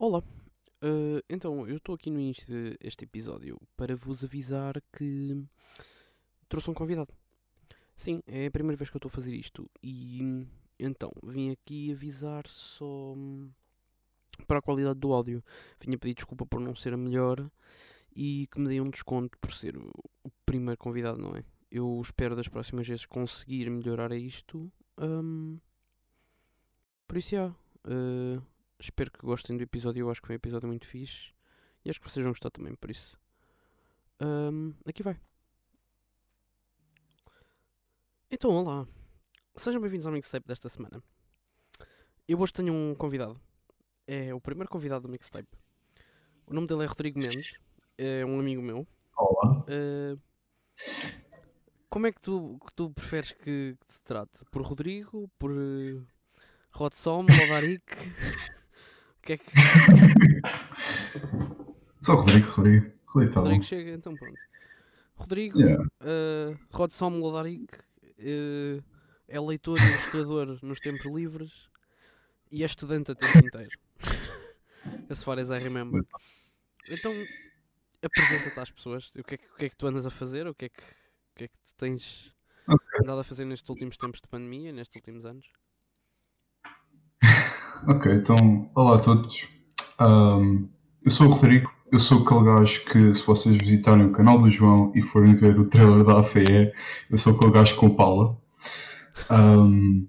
Olá, Uh, então eu estou aqui no início deste episódio para vos avisar que trouxe um convidado. Sim, é a primeira vez que eu estou a fazer isto e então vim aqui avisar só para a qualidade do áudio. Vim a pedir desculpa por não ser a melhor e que me deem um desconto por ser o primeiro convidado, não é? Eu espero das próximas vezes conseguir melhorar isto. Um, por isso, já. Uh, espero que gostem do episódio. Eu acho que foi um episódio muito fixe. E acho que vocês vão gostar também, por isso. Um, aqui vai. Então, olá. Sejam bem-vindos ao mixtape desta semana. Eu hoje tenho um convidado. É o primeiro convidado do mixtape. O nome dele é Rodrigo Mendes. É um amigo meu. Olá. Uh, como é que tu, que tu preferes que, que te trate? Por Rodrigo? Por uh, Rodsom? Lodarik? que é que. Só Rodrigo, Rodrigo. Rodrigo, tá Rodrigo chega, então pronto. Rodrigo, yeah. uh, Rodson Lodaric, uh, é leitor e ilustrador nos tempos livres e é estudante a tempo inteiro. as far as I remember. Então, apresenta-te às pessoas. O que, é que, o que é que tu andas a fazer? O que é que, o que, é que tu tens okay. andado a fazer nestes últimos tempos de pandemia, nestes últimos anos? Ok, então, olá a todos. Um, eu sou o Rodrigo, eu sou aquele gajo que, se vocês visitarem o canal do João e forem ver o trailer da AFE, eu sou aquele gajo com pala. Um,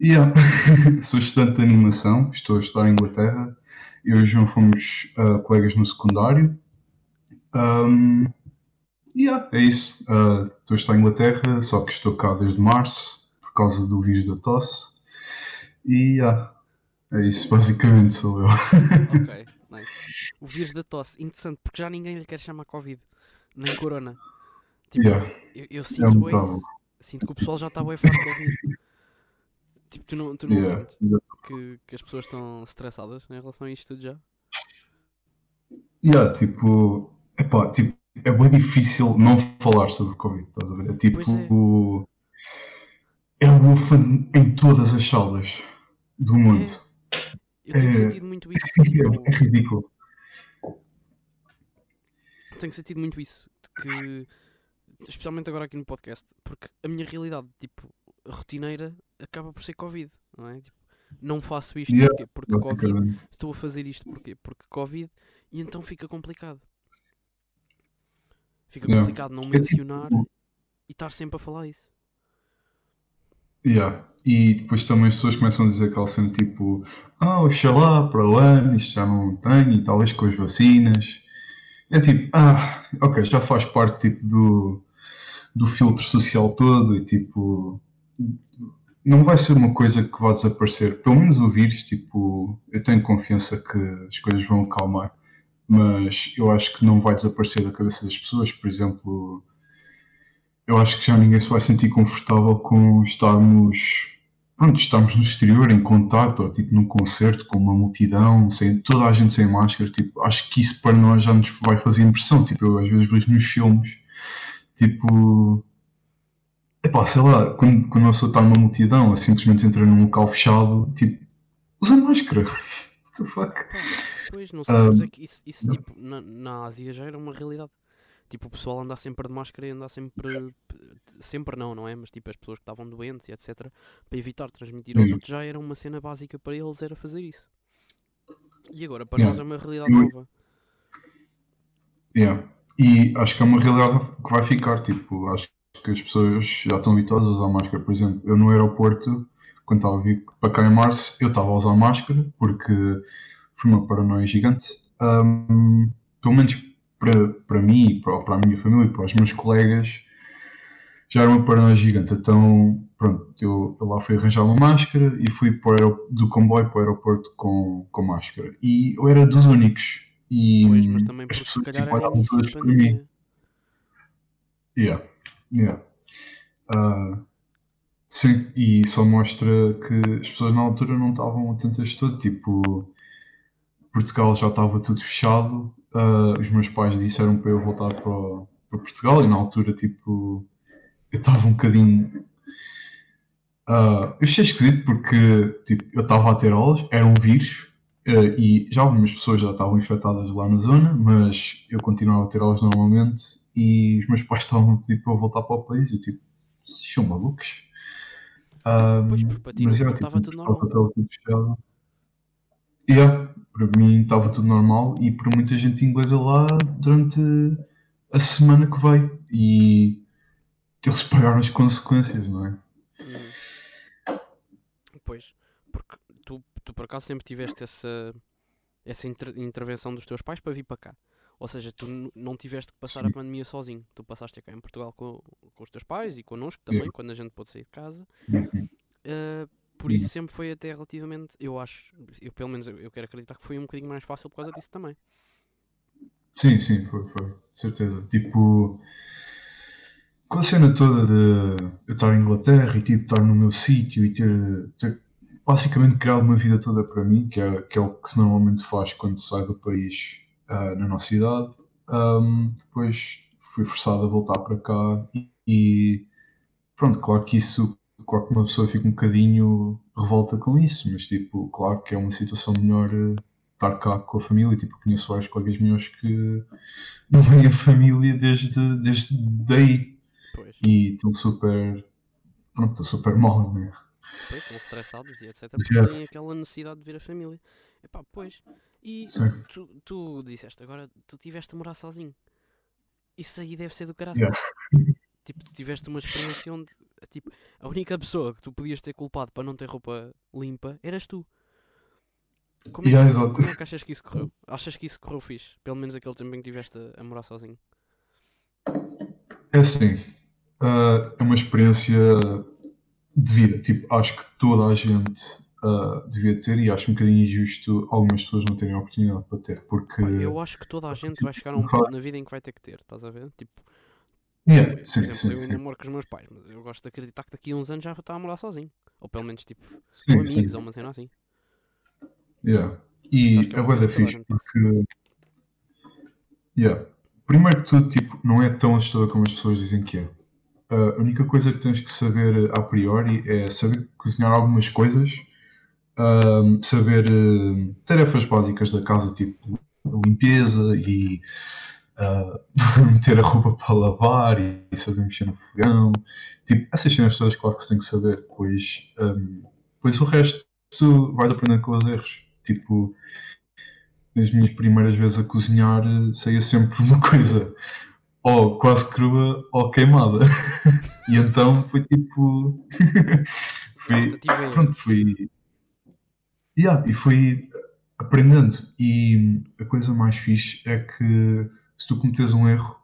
yeah. sou estudante de animação, estou a estudar em Inglaterra. Eu e o João fomos uh, colegas no secundário. Um, yeah, é isso. Uh, estou a estudar em Inglaterra, só que estou cá desde março, por causa do vírus da tosse. E yeah, é isso, basicamente sou eu. ok, nice. O vírus da tosse, interessante, porque já ninguém lhe quer chamar Covid, nem Corona. Tipo, yeah. eu, eu, sinto, é bem, sinto que o pessoal já está bem farto de ouvir. Tipo, tu não, tu não yeah. sentes que, que as pessoas estão estressadas em relação a isto tudo já? Yeah, tipo, epá, tipo, é bem difícil não falar sobre o Covid, estás a ver? É tipo, é. é um em todas as salas do mundo. É. Eu tenho é, sentido muito isso. Tipo, é ridículo. Tenho sentido muito isso. Que, especialmente agora aqui no podcast. Porque a minha realidade, tipo, rotineira, acaba por ser Covid. Não é? Tipo, não faço isto yeah, porque, porque Covid. Estou a fazer isto porque, porque Covid. E então fica complicado. Fica yeah. complicado não mencionar tipo e estar sempre a falar isso. Yeah. E depois também as pessoas começam a dizer aquela cena tipo, ah, oxalá para o ano, isto já não tem, e talvez com as vacinas. É tipo, ah, ok, já faz parte tipo, do, do filtro social todo e tipo, não vai ser uma coisa que vai desaparecer. Pelo menos o vírus, tipo, eu tenho confiança que as coisas vão acalmar, mas eu acho que não vai desaparecer da cabeça das pessoas. Por exemplo, eu acho que já ninguém se vai sentir confortável com estarmos pronto, estamos no exterior em contato, ou tipo num concerto com uma multidão, sem, toda a gente sem máscara, tipo, acho que isso para nós já nos vai fazer impressão, tipo, eu às vezes vejo nos filmes, tipo, epá, sei lá, quando, quando uma pessoa está numa multidão, ou simplesmente entra num local fechado, tipo, usa máscara, what the fuck? Pois, não sabemos, um, é que isso, isso tipo, na, na Ásia já era uma realidade tipo, o pessoal andar sempre de máscara e andar sempre. Sempre não, não é? Mas tipo, as pessoas que estavam doentes e etc. Para evitar transmitir aos outros já era uma cena básica para eles, era fazer isso. E agora, para yeah. nós é uma realidade nova. Yeah. E acho que é uma realidade que vai ficar. Tipo, acho que as pessoas já estão habituadas a usar máscara. Por exemplo, eu no aeroporto, quando estava a vir para cá em março, eu estava a usar máscara porque foi uma paranoia gigante. Um, pelo menos para, para mim, para, para a minha família e para os meus colegas, já era uma paranoia gigante. Então, pronto, eu, eu lá fui arranjar uma máscara e fui para o, do comboio para o aeroporto com, com máscara. E eu era dos únicos. E pois, mas também porque se calhar tipo, era início da pandemia. Yeah, yeah. Uh, sim, e só mostra que as pessoas na altura não estavam atentas de tudo. Tipo, Portugal já estava tudo fechado uh, os meus pais disseram para eu voltar para, para Portugal e na altura, tipo, eu estava um bocadinho. Uh, eu achei esquisito porque tipo, eu estava a ter aulas, era um vírus, Uh, e já algumas pessoas já estavam infectadas lá na zona, mas eu continuava a ter aulas normalmente e os meus pais estavam a pedir para eu voltar para o país. Eu tipo, vocês são malucos? Um, Pois, porque para ti mas já, tipo, estava tudo normal. estava tudo fechado. Yeah, para mim estava tudo normal e para muita gente inglesa lá durante a semana que veio e eles pagaram as consequências, não é? Hum. Pois, porque tu, tu por acaso sempre tiveste essa, essa inter- intervenção dos teus pais para vir para cá. Ou seja, tu não tiveste que passar a Sim. pandemia sozinho. Tu passaste cá em Portugal com, com os teus pais e connosco também, quando a gente pôde sair de casa. Uh, por isso sempre foi até relativamente, eu acho, eu pelo menos eu, quero acreditar que foi um bocadinho mais fácil por causa disso também. Sim, sim, foi, foi, certeza. Tipo, com a cena toda de eu estar em Inglaterra e tipo, estar no meu sítio e ter, ter basicamente criado uma vida toda para mim, que é, que é o que se normalmente faz quando se sai do país ah, na nossa idade. Ahm, depois fui forçado a voltar para cá e, e pronto, claro que isso, claro que uma pessoa fica um bocadinho revolta com isso, mas tipo, claro que é uma situação melhor eh, estar cá com a família, tipo, conheço vários colegas meus que não vêm a família desde, desde daí Pois, e estão super, pronto, estão super mal, né? pois estão estressados e etc. Porque têm aquela necessidade de ver a família. Epá, pois. E Sim. tu, tu disseste agora, tu tiveste a morar sozinho. Isso aí deve ser do caralho. Yeah. Tipo, tu tiveste uma experiência onde tipo, a única pessoa que tu podias ter culpado para não ter roupa limpa eras tu. Como é, que, como é que achas que isso correu? Achas que isso correu fixe? Pelo menos aquele tempo em que estiveste a, a morar sozinho. É assim, ah, é uma experiência de vida. Tipo, acho que toda a gente ah, devia ter e acho um bocadinho injusto algumas pessoas não terem a oportunidade para ter, porque eu acho que toda a gente vai chegar a um ponto na vida em que vai ter que ter, estás a ver? Tipo, Yeah, por sim, exemplo, sim, eu ainda moro com os meus pais, mas eu gosto de acreditar que daqui a uns anos já está a morar sozinho. Ou pelo menos tipo, com Sim, amigos sim. ou uma cena assim. Yeah. E é é uma bué da coisa que toda a fixe porque yeah. primeiro que tudo tipo, não é tão assustador como as pessoas dizem que é. a única coisa que tens que saber a priori é saber cozinhar algumas coisas, ahm, saber eh, tarefas básicas da casa, tipo limpeza e ah, meter a roupa para lavar e, e saber mexer no fogão. Tipo, essas cenas todas, claro que se tem que saber, pois, ahm, pois o resto tu vais aprender com os erros. Tipo, nas minhas primeiras vezes a cozinhar eh, saía sempre uma coisa ou quase crua ou queimada. e então foi tipo. erro. pronto, foi. Yeah, e foi aprendendo. E a coisa mais fixe é que se tu cometes um erro,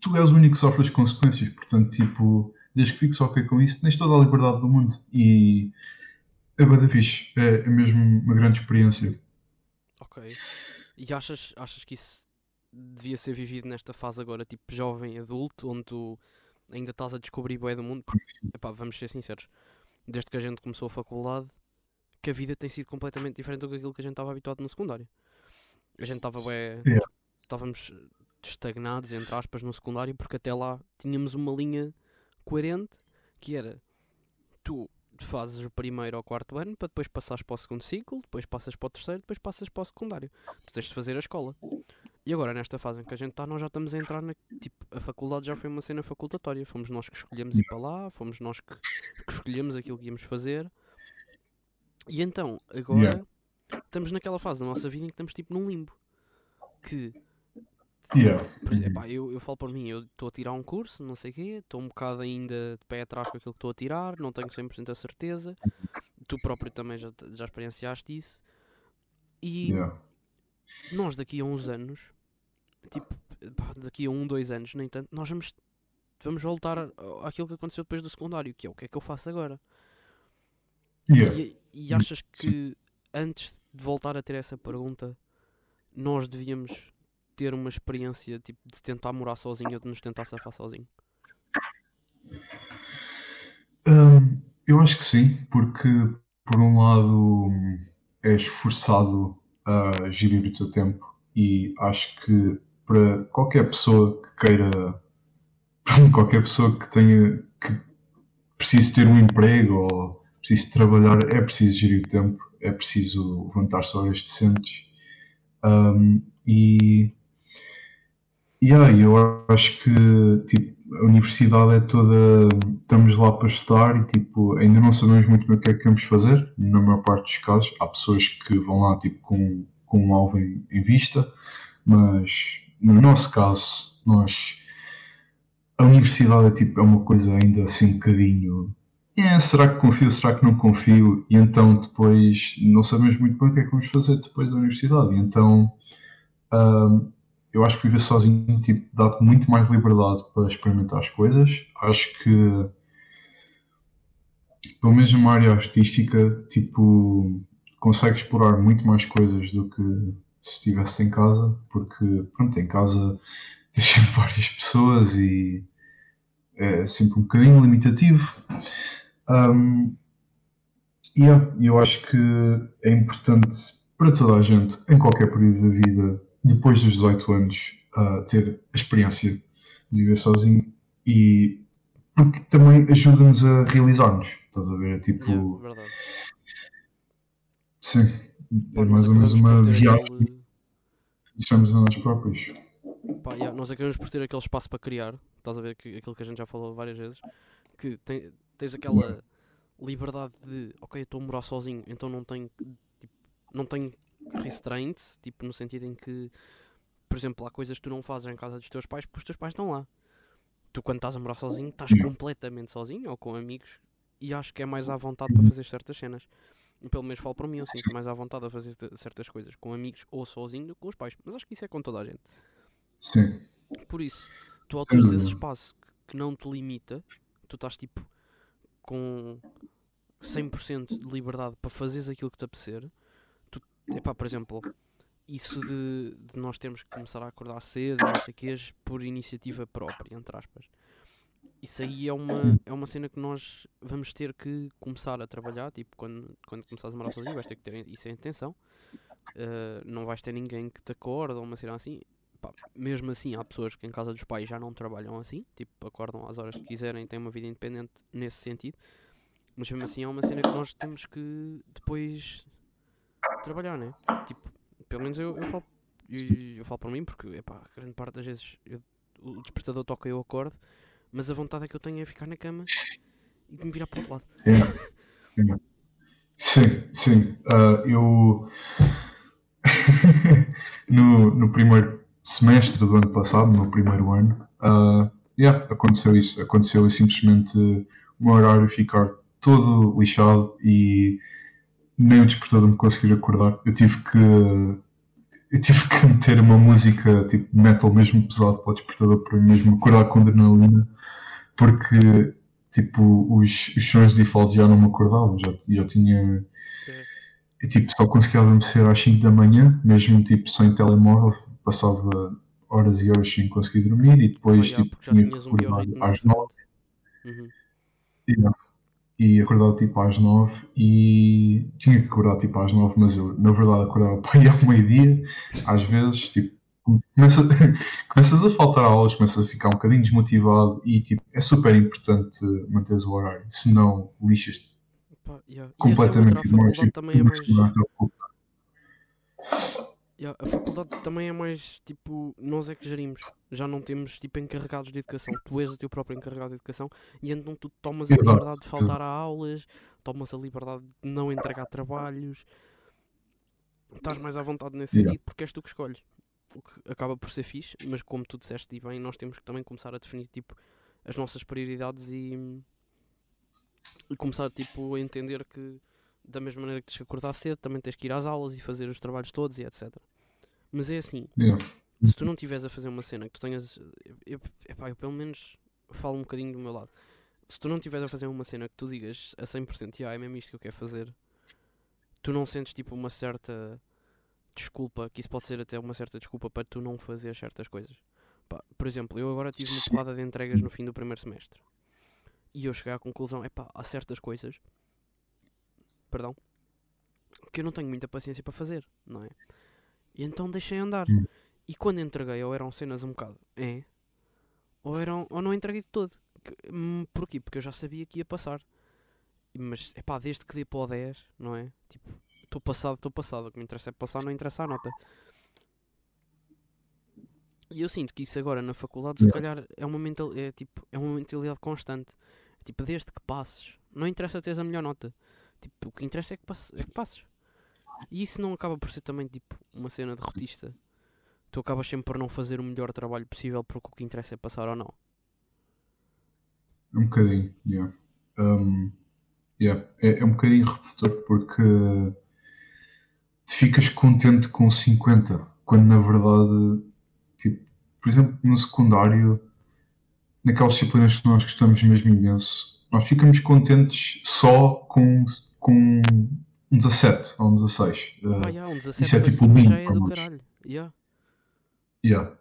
tu és o único que sofre as consequências. Portanto, tipo, desde que fiques ok com isso, tens toda a liberdade do mundo. E é da fixe. É, é mesmo uma grande experiência. Ok. E achas, achas que isso devia ser vivido nesta fase agora, tipo jovem, adulto, onde tu ainda estás a descobrir bué do mundo? Porque, epá, vamos ser sinceros, desde que a gente começou a faculdade, que a vida tem sido completamente diferente do que aquilo que a gente estava habituado no secundário. A gente estava bué... Yeah. Estávamos estagnados, entre aspas, no secundário, porque até lá tínhamos uma linha coerente, que era, tu fazes o primeiro ao quarto ano para depois passares para o segundo ciclo, depois passas para o terceiro, depois passas para o secundário. Tu tens de fazer a escola. E agora, nesta fase em que a gente está, nós já estamos a entrar na. Tipo, a faculdade já foi uma cena facultatória. Fomos nós que escolhemos ir para lá, fomos nós que, que escolhemos aquilo que íamos fazer. E então, agora, Yeah. estamos naquela fase da nossa vida em que estamos tipo num limbo. Que. Yeah. Exemplo, epá, eu, eu falo por mim, eu estou a tirar um curso, não sei o quê, estou um bocado ainda de pé atrás com aquilo que estou a tirar, não tenho 100% a certeza. Tu próprio também já, já experienciaste isso. E Yeah. nós daqui a uns anos, tipo, pá, daqui a um, dois anos, nem tanto, nós vamos, vamos voltar àquilo que aconteceu depois do secundário, que é o que é que eu faço agora. Yeah. E, e achas que antes de voltar a ter essa pergunta, nós devíamos ter uma experiência tipo, de tentar morar sozinho ou de nos tentar safar sozinho? Hum, eu acho que sim, porque por um lado és forçado a gerir o teu tempo e acho que para qualquer pessoa que queira, qualquer pessoa que tenha, que precise ter um emprego ou precise trabalhar, é preciso gerir o tempo. é preciso levantar-se horas decentes. Um, e yeah, eu acho que tipo, a universidade é toda. Estamos lá para estudar e tipo, ainda não sabemos muito bem o que é que vamos fazer, na maior parte dos casos. Há pessoas que vão lá tipo, com, com um alvo em, em vista, mas no nosso caso, nós. A universidade é, tipo, é uma coisa ainda assim um bocadinho. É, será que confio, será que não confio? E então depois não sabemos muito bem o que é que vamos fazer depois da universidade. E então. Um, eu acho que viver sozinho tipo, dá-te muito mais liberdade para experimentar as coisas. Acho que, pelo menos numa área artística, tipo, consegues explorar muito mais coisas do que se estivesse em casa, porque, pronto, em casa tens sempre várias pessoas e é sempre um bocadinho limitativo. Um, e yeah, eu acho que é importante para toda a gente, em qualquer período da vida, depois dos 18 anos, uh, ter a experiência de viver sozinho e porque também ajuda-nos a realizar-nos. Estás a ver? Tipo. Yeah, verdade. Sim. É mais ou menos uma viagem aquele- deixamos a nós próprios. Pá, yeah, nós acabamos por ter aquele espaço para criar, estás a ver que, aquilo que a gente já falou várias vezes, que tem- tens aquela liberdade de, ok, eu estou a morar sozinho, então não tenho, tipo, não tenho restraints, tipo, no sentido em que, por exemplo, há coisas que tu não fazes em casa dos teus pais porque os teus pais estão lá. Tu quando estás a morar sozinho, estás completamente sozinho ou com amigos e acho que é mais à vontade para fazer certas cenas. E pelo menos falo para mim, eu sinto mais à vontade a fazer certas coisas com amigos ou sozinho do que com os pais. Mas acho que isso é com toda a gente. Sim. Por isso, tu ao teres esse espaço que, que não te limita, tu estás tipo com 100% de liberdade para fazeres aquilo que te apetecer. Epá, por exemplo, isso de, de nós termos que começar a acordar cedo, não sei quê, por iniciativa própria, entre aspas. Isso aí é uma, é uma cena que nós vamos ter que começar a trabalhar, tipo, quando, quando começares a morar sozinho, vais ter que ter isso em atenção. Uh, não vais ter ninguém que te acorde ou uma cena assim. Mesmo assim, há pessoas que em casa dos pais já não trabalham assim, tipo, acordam às horas que quiserem, têm uma vida independente nesse sentido. Mas mesmo assim, é uma cena que nós temos que depois trabalhar, né? Tipo, pelo menos eu, eu falo, eu, eu falo por mim, porque, epá, grande parte das vezes eu- o despertador toca e eu acordo, mas a vontade é que eu tenho é ficar na cama e de me virar para o outro lado. Sim, sim. Ah, eu no, no primeiro semestre do ano passado, no primeiro ano, ah, yeah, aconteceu isso. Aconteceu simplesmente o meu horário ficar todo lixado e nem o despertador me conseguir acordar. Eu tive que eu tive que meter uma música tipo metal mesmo pesado para o despertador para mim mesmo acordar com adrenalina porque tipo os, os sons de default já não me acordavam, já, já tinha eu, tipo, só conseguia adormecer às 5 da manhã, mesmo tipo sem telemóvel, passava horas e horas sem conseguir dormir e depois Pá, já, tipo, tinha que um acordar biorritmo às 9 diferente. Uhum. E acordava tipo às 9 e tinha que acordar tipo às 9, mas eu na verdade acordava para ir ao meio-dia, às vezes tipo começa, começas a faltar aulas, começas a ficar um bocadinho desmotivado e tipo é super importante manteres o horário, senão lixas-te Pá, yeah. E essa é completamente a faculdade também é mais. Yeah, a faculdade também é mais tipo, nós é que gerimos, já não temos tipo encarregados de educação, tu és o teu próprio encarregado de educação e então tu tomas a liberdade de faltar a aulas, tomas a liberdade de não entregar trabalhos, estás mais à vontade nesse Yeah. sentido porque és tu que escolhes, o que acaba por ser fixe, mas como tu disseste e bem, nós temos que também começar a definir tipo as nossas prioridades e, e começar tipo a entender que da mesma maneira que tens que acordar cedo, também tens que ir às aulas e fazer os trabalhos todos e etc. Mas é assim, Yeah. se tu não estiveres a fazer uma cena que tu tenhas. Eu, epá, eu pelo menos falo um bocadinho do meu lado. Se tu não estiveres a fazer uma cena que tu digas a 100% yeah, é mesmo isto que eu quero fazer, tu não sentes tipo uma certa desculpa, que isso pode ser até uma certa desculpa para tu não fazer certas coisas. Pá, por exemplo, eu agora tive uma porrada de entregas no fim do primeiro semestre. E eu cheguei à conclusão, epá, há certas coisas, perdão, que eu não tenho muita paciência para fazer, não é? E então deixei andar. Hum. E quando entreguei, ou eram cenas um bocado, é, ou, eram, ou não entreguei de todo. Hum, Porquê? Porque eu já sabia que ia passar. Mas, epá, desde que dê para o 10, não é? Tipo, estou passado, estou passado. O que me interessa é passar, não interessa a nota. E eu sinto que isso agora na faculdade, se calhar, é uma, mental, é, tipo, é uma mentalidade constante. Tipo, desde que passes, não interessa teres a melhor nota. Tipo, o que interessa é que, passes, é que passes. E isso não acaba por ser também tipo uma cena derrotista. Tu acabas sempre por não fazer o melhor trabalho possível porque o que interessa é passar ou não. Um bocadinho, yeah. Um, yeah. É, é um bocadinho redutor porque tu ficas contente com 50, quando na verdade, tipo, por exemplo, no secundário, naquelas disciplinas que nós gostamos mesmo imenso, nós ficamos contentes só com, com um 17 ou um 16. Uh, Ah, yeah, um 17 isso é tipo cima limpo já é do nós. caralho. Yeah. Yeah.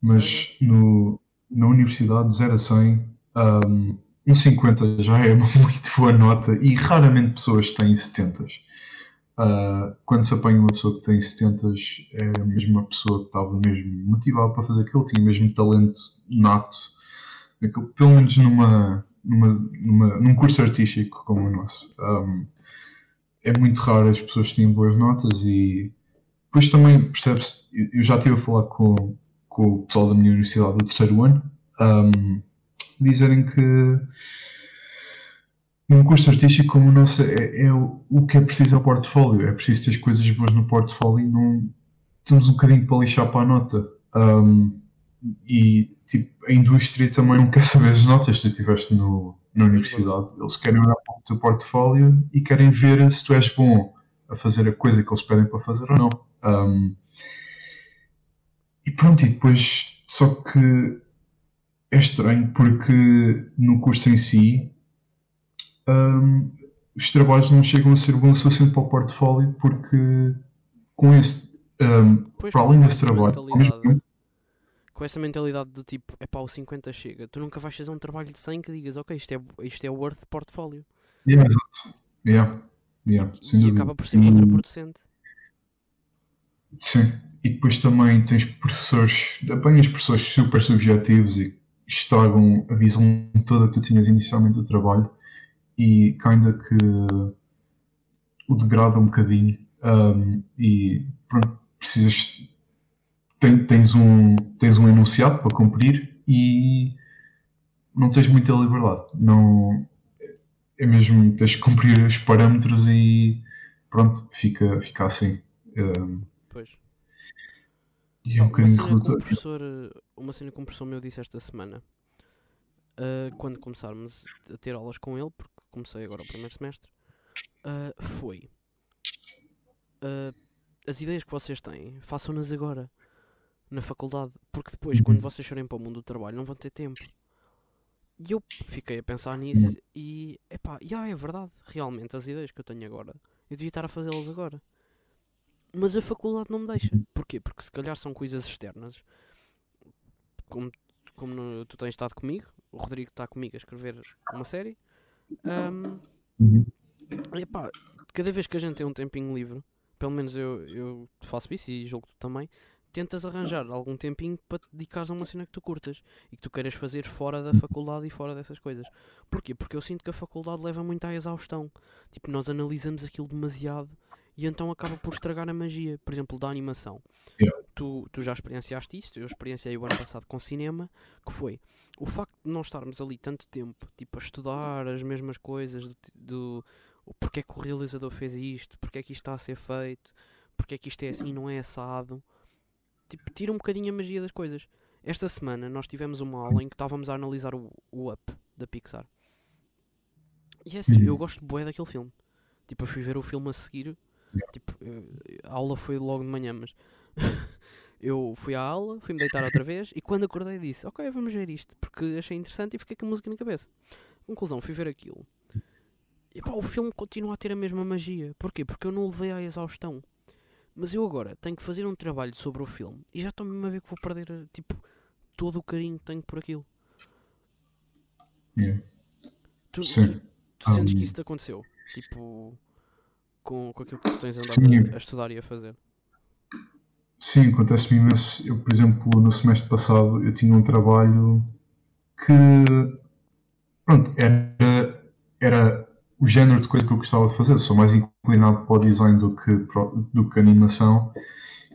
Mas no, na universidade, 0 a 100, um, um 50 já é uma muito boa nota e raramente pessoas têm 70. Uh, quando se apanha uma pessoa que tem 70, é mesmo uma pessoa que estava mesmo motivada para fazer aquilo, tinha mesmo talento nato, pelo menos numa, numa, numa, num curso artístico como o nosso. Um, é muito raro as pessoas têm boas notas e depois também percebe-se, eu- já estive a falar com, com o pessoal da minha universidade do terceiro ano, um, dizerem que num curso artístico como o nosso é, é o, que é preciso é o portfólio, é preciso ter as coisas boas no portfólio e não temos um bocadinho para lixar para a nota. Um, e a indústria também não quer saber as notas que tu tiveste no, na universidade. Eles querem olhar para o teu portfólio e querem ver se tu és bom a fazer a coisa que eles pedem para fazer ou não. Um, e pronto, e depois, só que é estranho porque no curso em si um, os trabalhos não chegam a ser bons o suficiente para o portfólio porque com esse, um, para além desse trabalho, ao mesmo tempo, Com essa mentalidade do tipo, é pá, o 50 chega. Tu nunca vais fazer um trabalho de 100 que digas, ok, isto é, isto é worth portfólio. yeah, exato. Yeah, yeah, e dúvida. acaba por ser contraproducente. Sim, e depois também tens professores, apanhas professores super subjetivos e estragam a visão toda que tu tinhas inicialmente do trabalho e ainda que o degrada um bocadinho um, e pronto, precisas ten- tens um tens um enunciado para cumprir e não tens muita liberdade não é mesmo tens que cumprir os parâmetros e pronto, fica, fica assim um, Pois. e é um uma bocadinho redutor. professor, uma cena que um professor meu disse esta semana, ah, quando começarmos a ter aulas com ele, porque comecei agora o primeiro semestre, ah, foi ah, as ideias que vocês têm, façam-nas agora na faculdade, porque depois, quando Uhum. vocês forem para o mundo do trabalho, não vão ter tempo. E eu fiquei a pensar nisso e, epá, já é verdade, realmente, as ideias que eu tenho agora, eu devia estar a fazê-las agora. Mas a faculdade não me deixa. Porquê? Porque se calhar são coisas externas. Como, como no- tu tens estado comigo, o Rodrigo está comigo a escrever uma série. Uhum. epá, cada vez que a gente tem um tempinho livre, pelo menos eu, eu faço isso e julgo também, tentas arranjar algum tempinho para te dedicares a uma cena que tu curtas e que tu queiras fazer fora da faculdade e fora dessas coisas. Porquê? Porque eu sinto que a faculdade leva muito à exaustão. Tipo, nós analisamos aquilo demasiado e então acaba por estragar a magia. Por exemplo, da animação. Yeah. Tu, tu já experienciaste isto, eu experienciei o ano passado com cinema, que foi o facto de nós estarmos ali tanto tempo, tipo, a estudar as mesmas coisas do, do porque é que o realizador fez isto, porque é que isto está a ser feito, porque é que isto é assim e não é assado. Tipo, tira um bocadinho a magia das coisas. Esta semana nós tivemos uma aula em que estávamos a analisar o, o Up da Pixar. E é assim, eu Uhum. gosto bué daquele filme. Tipo, eu fui ver o filme a seguir. Tipo, eh, a aula foi logo de manhã, mas eu fui à aula, fui-me deitar outra vez e quando acordei disse, ok, vamos ver isto, porque achei interessante e fiquei com a música na cabeça. Conclusão, fui ver aquilo. E pá, o filme continua a ter a mesma magia. Porquê? Porque eu não o levei à exaustão. Mas eu agora tenho que fazer um trabalho sobre o filme e já estou mesmo a ver que vou perder, eh, tipo, todo o carinho que tenho por aquilo. Yeah. Tu, Sim. tu sentes que Um, isso te aconteceu? Tipo, com, com aquilo que tu tens andado a, a estudar e a fazer? Sim, acontece-me imenso. Eu, por exemplo, no semestre passado, eu tinha um trabalho que, pronto, era, era o género de coisa que eu gostava de fazer. Sou mais inclinado para o design do que, do que animação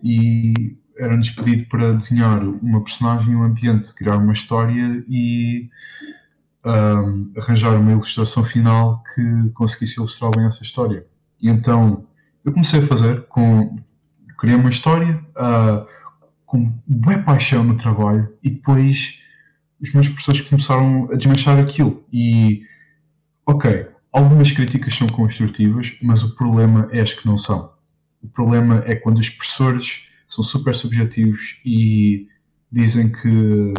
e era-nos pedido para desenhar uma personagem um ambiente, criar uma história e um, arranjar uma ilustração final que conseguisse ilustrar bem essa história. E então eu comecei a fazer com criei uma história uh, com boa paixão no trabalho e depois os meus professores começaram a desmanchar aquilo e ok, algumas críticas são construtivas, mas o problema é as que não são. O problema é quando os professores são super subjetivos e dizem que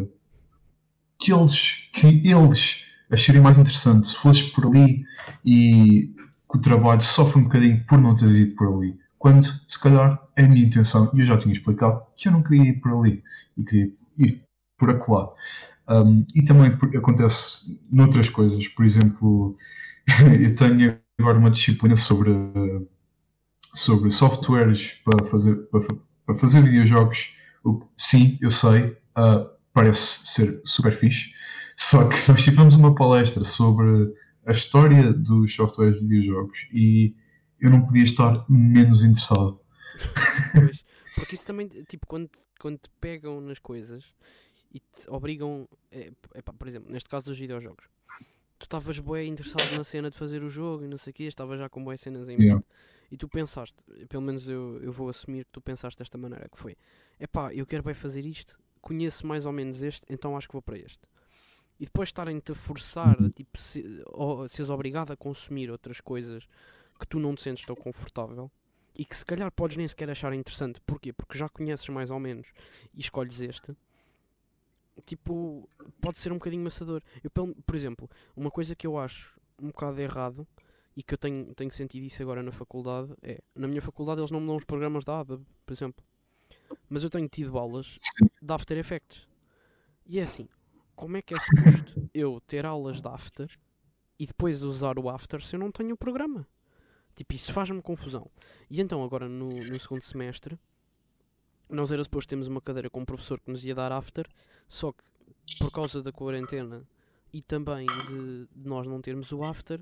que eles, que eles acharem mais interessante se fosses por ali e que o trabalho sofre um bocadinho por não teres ido por ali. Quando, se calhar, é a minha intenção, e eu já tinha explicado, que eu não queria ir por ali e queria ir por acolá. Um, e também acontece noutras coisas, por exemplo, eu tenho agora uma disciplina sobre, sobre softwares para fazer, para, para fazer videojogos. Sim, eu sei, uh, parece ser super fixe, só que nós tivemos uma palestra sobre a história dos softwares de videojogos e eu não podia estar menos interessado. Pois, porque isso também, tipo, quando, quando te pegam nas coisas e te obrigam, é, é por exemplo, neste caso dos videojogos, estavas bem interessado na cena de fazer o jogo e não sei o quê, estavas já com boas cenas em Yeah. mente. E tu pensaste, pelo menos eu, eu vou assumir que tu pensaste desta maneira, que foi, é pá, eu quero bem fazer isto, conheço mais ou menos este, então acho que vou para este. E depois estarem-te a forçar, Uhum. tipo, se, ou seres obrigado a consumir outras coisas que tu não te sentes tão confortável e que se calhar podes nem sequer achar interessante. Porquê? Porque já conheces mais ou menos e escolhes este. Tipo, pode ser um bocadinho maçador. Eu, por exemplo, uma coisa que eu acho um bocado errado e que eu tenho, tenho sentido isso agora na faculdade é, na minha faculdade eles não me dão os programas da ADA, por exemplo. Mas eu tenho tido aulas de After Effects. E é assim, como é que é suposto eu ter aulas de After e depois usar o After se eu não tenho o programa? Tipo, isso faz-me confusão. E então agora no, no segundo semestre nós era suposto termos uma cadeira com um professor que nos ia dar After, só que por causa da quarentena e também de, de nós não termos o After,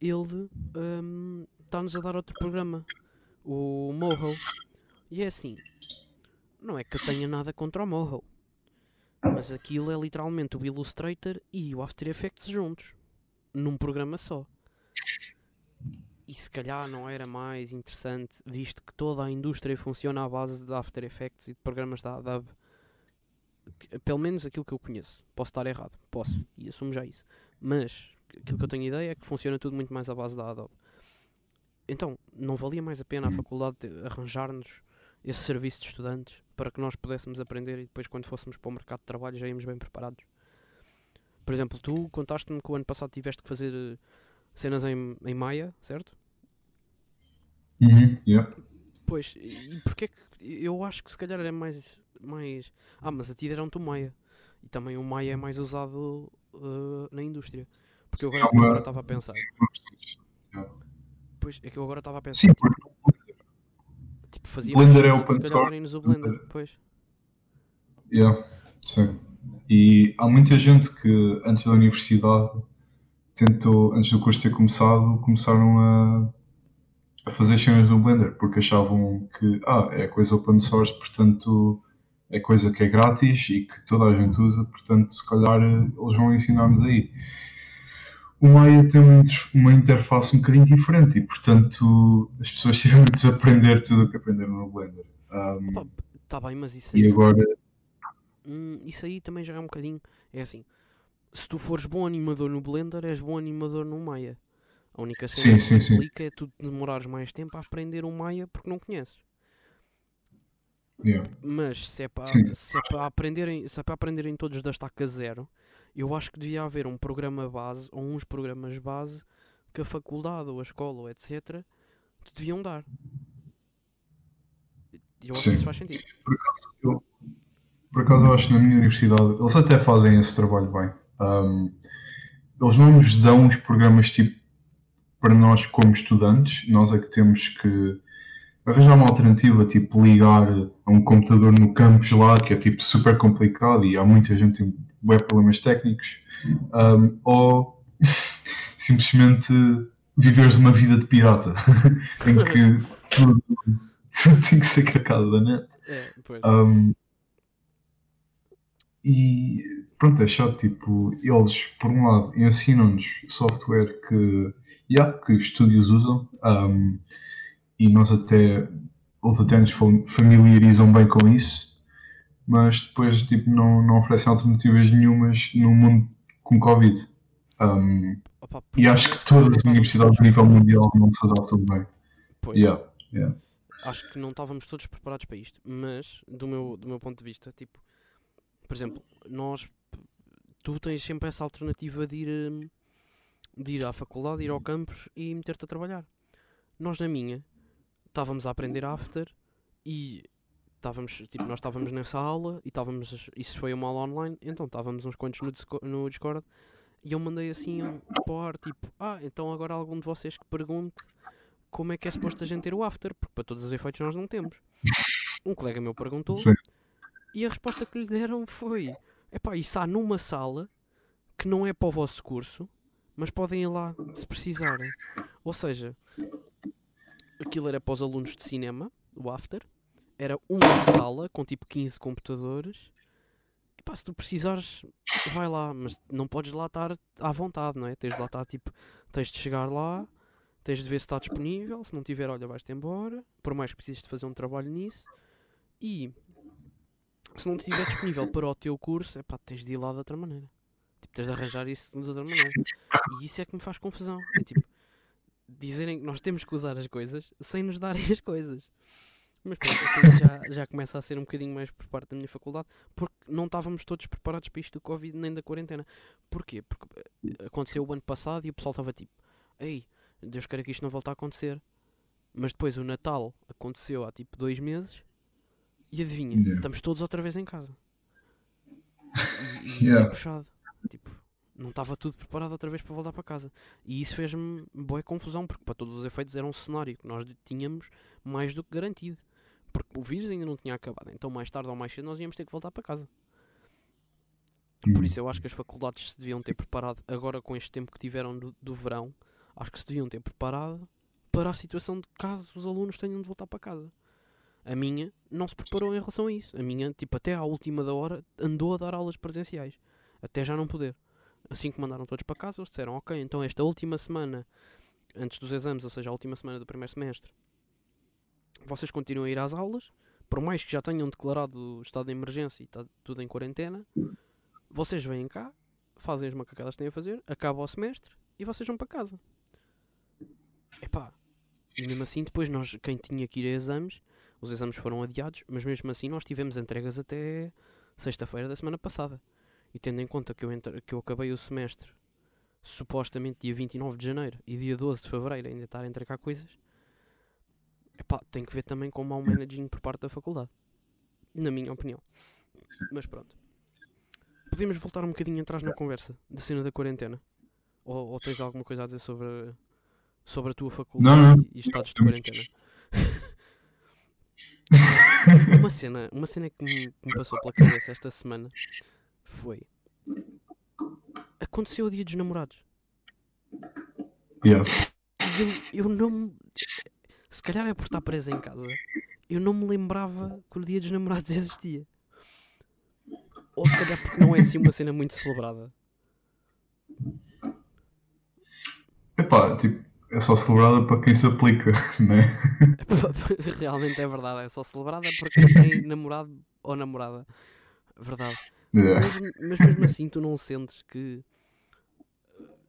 ele hum, está-nos a dar outro programa, o Moho. E é assim, não é que eu tenha nada contra o Moho, mas aquilo é literalmente o Illustrator e o After Effects juntos, num programa só. E se calhar não era mais interessante, visto que toda a indústria funciona à base de After Effects e de programas da Adobe. Pelo menos aquilo que eu conheço. Posso estar errado, posso, e assumo já isso. Mas aquilo que eu tenho ideia é que funciona tudo muito mais à base da Adobe. Então, não valia mais a pena a faculdade ter- arranjar-nos esse serviço de estudantes para que nós pudéssemos aprender e depois, quando fôssemos para o mercado de trabalho, já íamos bem preparados. Por exemplo, tu contaste-me que o ano passado tiveste que fazer eh, cenas em, em Maia, certo? Uhum, yeah. Pois, e porquê que eu acho que se calhar é mais, mais. Ah, mas a ti deram-te o Maia. E também o Maia é mais usado eh, na indústria. Porque eu agora É agora estava a pensar. Pois, é que eu agora estava a pensar. Sim, porque Tipo, fazia Blender é open source, o Blender. Pois. Yeah, sim. E há muita gente que antes da universidade tentou, antes do curso ter começado, começaram a, a fazer cenas no Blender porque achavam que ah, é coisa open source, portanto é coisa que é grátis e que toda a gente usa, portanto se calhar eh, eles vão ensinar-nos aí. O Maya tem uma, inter- uma interface um bocadinho diferente e portanto as pessoas tiveram de desaprender tudo o que aprenderam no Blender. Um, Opa, tá bem, mas isso aí. e agora Hum, isso aí também já é um bocadinho. É assim. Se tu fores bom animador no Blender, és bom animador no Maya. A única cena Sim, que sim, sim. implica é tu demorares mais tempo a aprender o Maya porque não conheces. yeah. Mas se é para Sim. se é para aprenderem, se é para aprenderem todos da estaca zero, eu acho que devia haver um programa base ou uns programas base que a faculdade ou a escola ou etc te deviam dar. Eu acho que Sim. isso faz sentido. Por acaso eu acho que na minha universidade eles até fazem esse trabalho bem. Um, eles não nos dão os programas tipo para nós como estudantes, nós é que temos que arranjar uma alternativa, tipo ligar a um computador no campus lá, que é tipo super complicado e há muita gente que tem problemas técnicos, um, ou simplesmente viveres uma vida de pirata em que tudo, tudo tem que ser cacado da net. É. Um, e pronto, é chato, tipo, eles por um lado ensinam-nos software que, yeah, que estúdios usam um, e nós até, eles até nos fam- familiarizam bem com isso, mas depois tipo, não, não oferecem alternativas nenhumas num mundo com Covid. Um, Opa, e acho que todas as universidades a nível mundial não se adaptam bem. Pois. Yeah, yeah. acho que não estávamos todos preparados para isto, mas do meu, do meu ponto de vista, tipo, por exemplo, nós tu tens sempre essa alternativa de ir hum, de ir à faculdade, ir ao campus e meter-te a trabalhar. Nós na minha estávamos a aprender after e estávamos, tipo, nós estávamos nessa aula e estávamos, isso foi uma aula online, então estávamos uns quantos no, Disco- no Discord e eu mandei assim um para o ar, tipo, ah, então agora algum de vocês que pergunte como é que é suposto a gente ter o after, porque para todos os efeitos nós não temos. Um colega meu perguntou Sim. e a resposta que lhe deram foi: epá, isso há numa sala que não é para o vosso curso, mas podem ir lá se precisarem. Ou seja, aquilo era para os alunos de cinema, o after, era uma sala com tipo 15 computadores. Epá, se tu precisares, vai lá, mas não podes lá estar à vontade, não é? Tens de lá estar tipo, tens de chegar lá, tens de ver se está disponível, se não tiver, olha, vais-te embora, por mais que precises de fazer um trabalho nisso. E se não estiver disponível para o teu curso, é pá, tens de ir lá de outra maneira. Tipo, tens de arranjar isso de outra maneira. E isso é que me faz confusão. É tipo, dizerem que nós temos que usar as coisas sem nos darem as coisas. Mas pronto, assim já, já começa a ser um bocadinho mais por parte da minha faculdade, porque não estávamos todos preparados para isto do Covid nem da quarentena. Porquê? Porque eh, aconteceu o ano passado e o pessoal estava tipo, ei, Deus queira que isto não volte a acontecer. Mas depois o Natal aconteceu há tipo dois meses e adivinha, Yeah. estamos todos outra vez em casa. E, e Yeah. é puxado. Tipo, não estava tudo preparado outra vez para voltar para casa. E isso fez-me boa confusão, porque para todos os efeitos era um cenário que nós tínhamos mais do que garantido. Porque o vírus ainda não tinha acabado. Então mais tarde ou mais cedo nós íamos ter que voltar para casa. Por isso eu acho que as faculdades se deviam ter preparado, agora com este tempo que tiveram do, do verão, acho que se deviam ter preparado para a situação de caso os alunos tenham de voltar para casa. A minha não se preparou em relação a isso. A minha, tipo, até à última da hora, andou a dar aulas presenciais. Até já não poder. Assim que mandaram todos para casa, eles disseram, ok, então esta última semana, antes dos exames, ou seja, a última semana do primeiro semestre, vocês continuam a ir às aulas, por mais que já tenham declarado o estado de emergência e está tudo em quarentena, vocês vêm cá, fazem as macacadas que têm a fazer, acaba o semestre e vocês vão para casa. Epá, e mesmo assim depois nós, quem tinha que ir a exames, os exames foram adiados, mas mesmo assim nós tivemos entregas até sexta-feira da semana passada. E tendo em conta que eu, entre- que eu acabei o semestre supostamente dia 29 de janeiro e dia 12 de fevereiro ainda estar a entregar coisas, epá, tem que ver também com o mau managing por parte da faculdade. Na minha opinião. Mas pronto. Podemos voltar um bocadinho atrás na conversa da cena da quarentena? Ou, ou tens alguma coisa a dizer sobre, sobre a tua faculdade Não, não. e estados de quarentena? Uma cena, uma cena que me, que me passou pela cabeça esta semana foi aconteceu o dia dos namorados. Yeah. eu, eu não me- se calhar é por estar presa em casa eu não me lembrava que o dia dos namorados existia. Ou se calhar porque não é assim uma cena muito celebrada. Epá, tipo, é só celebrada para quem se aplica, né? realmente é verdade é só celebrada por quem tem namorado ou namorada verdade Yeah. Mas, mas mesmo assim, tu não sentes que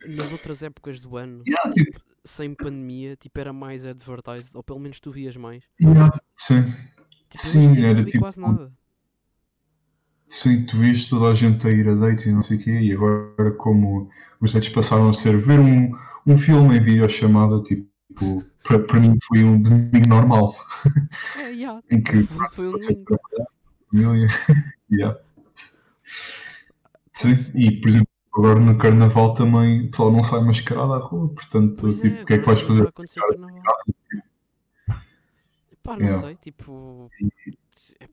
nas outras épocas do ano, Yeah, tipo, sem pandemia, tipo, era mais advertised, ou pelo menos tu vias mais. yeah, sim. Tipo, Sim, ano era não tipo- quase nada. Sim, tu viste toda a gente a ir a dates e não sei o quê, e agora como os dates passaram a ser ver um, um filme em videochamada, tipo, para, para mim foi um domingo normal, É, yeah, em tipo, que foi, foi um trabalhar, família, yeah. Sim, e por exemplo, agora no carnaval também o pessoal não sai mascarado à rua, portanto, Pois tipo, é, o que é que vais fazer? vai acontecer o carnaval. Pá, não Yeah. sei, tipo. é,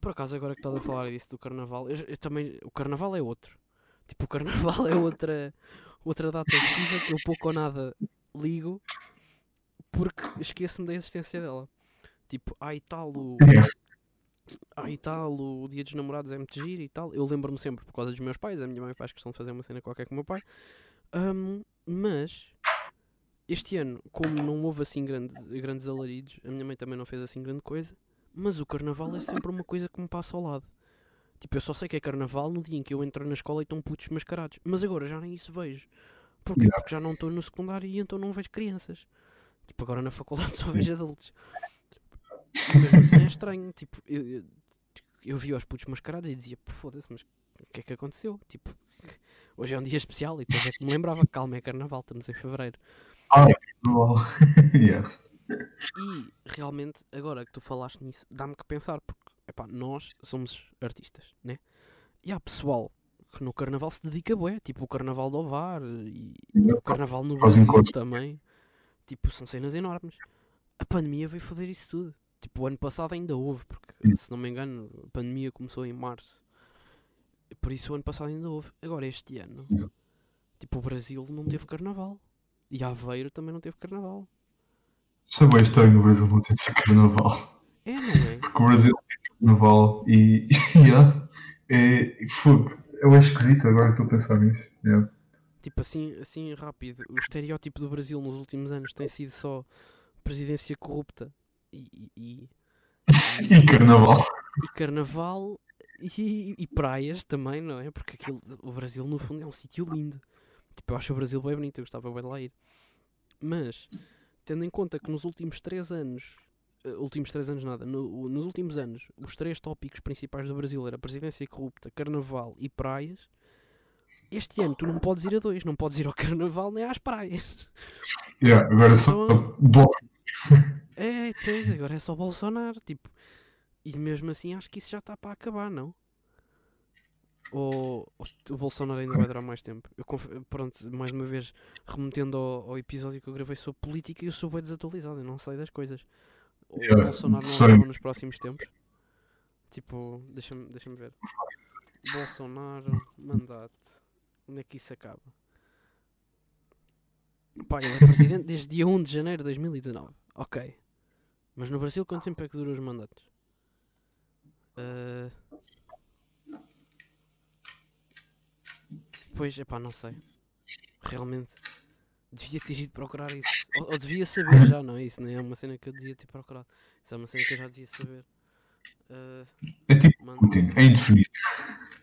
Por acaso, agora que estás a falar disso do carnaval, eu, eu também. O carnaval é outro. Tipo, o carnaval é outra, outra data que eu pouco ou nada ligo porque esqueço-me da existência dela. Tipo, ai tal, o. Ai tal, o dia dos namorados é muito giro e tal. Eu lembro-me sempre por causa dos meus pais. A minha mãe faz questão de fazer uma cena qualquer com o meu pai. Ahm, mas este ano, como não houve assim grande, grandes alaridos, a minha mãe também não fez assim grande coisa. Mas o carnaval é sempre uma coisa que me passa ao lado. Tipo, eu só sei que é carnaval no dia em que eu entro na escola e estão putos mascarados. Mas agora já nem isso vejo. Porquê? Yeah. Porque já não estou no secundário e então não vejo crianças. Tipo, agora na faculdade só vejo adultos. E mesmo assim é estranho. Tipo, eu, eu, eu vi os putos mascarados e dizia, "Pô, foda-se, mas o que é que aconteceu? Tipo, hoje é um dia especial e depois é que me lembrava, calma, é carnaval, estamos em fevereiro. Ah, yeah. E realmente, agora que tu falaste nisso, dá-me que pensar, porque epá, nós somos artistas, né? E há pessoal que no carnaval se dedica bué, tipo o carnaval do Ovar e, e o carnaval no Brasil também. Tipo, são cenas enormes. A pandemia veio foder isso tudo. Tipo, o ano passado ainda houve, porque se não me engano, a pandemia começou em março. Por isso o ano passado ainda houve. Agora este ano, tipo, o Brasil não teve carnaval. E Aveiro também não teve carnaval. Isso é bem estranho no Brasil não ter carnaval. É, não é? Porque o Brasil é carnaval e. yeah, é fogo. Eu acho esquisito agora que estou a pensar nisso. Yeah. Tipo assim, assim rápido, o estereótipo do Brasil nos últimos anos tem sido só presidência corrupta e, e, e, E carnaval. e carnaval e, e praias também, não é? Porque aquilo, o Brasil no fundo é um sítio lindo. Tipo, eu acho o Brasil bem bonito, eu gostava bem de lá ir. Mas, tendo em conta que nos últimos 3 anos, últimos 3 anos nada, no- nos últimos anos, os três tópicos principais do Brasil era presidência corrupta, carnaval e praias. Este ano tu não podes ir a dois, não podes ir ao carnaval nem às praias. Yeah, agora só. Bom, É, pois, agora é só Bolsonaro, tipo. E mesmo assim acho que isso já está para acabar, não? Ou, ou o Bolsonaro ainda vai durar mais tempo? Eu pronto, mais uma vez, remetendo ao, ao episódio que eu gravei sobre política, eu sou bem desatualizado, eu não sei das coisas. Ou o Bolsonaro não acaba nos próximos tempos? Tipo, deixa-me deixa ver. Bolsonaro, mandato. Onde é que isso acaba? Pá, ele é presidente desde dia 1 de janeiro de 2019. Ok. Mas no Brasil quanto tempo é que duram os mandatos? Ah, Pois, epá, não sei. Realmente. Devia ter ido procurar isso. Ou, ou devia saber já, não é isso? Não é uma cena que eu devia ter procurado. Isso é uma cena que eu já devia saber. Ah, é tipo mano. É indefinido.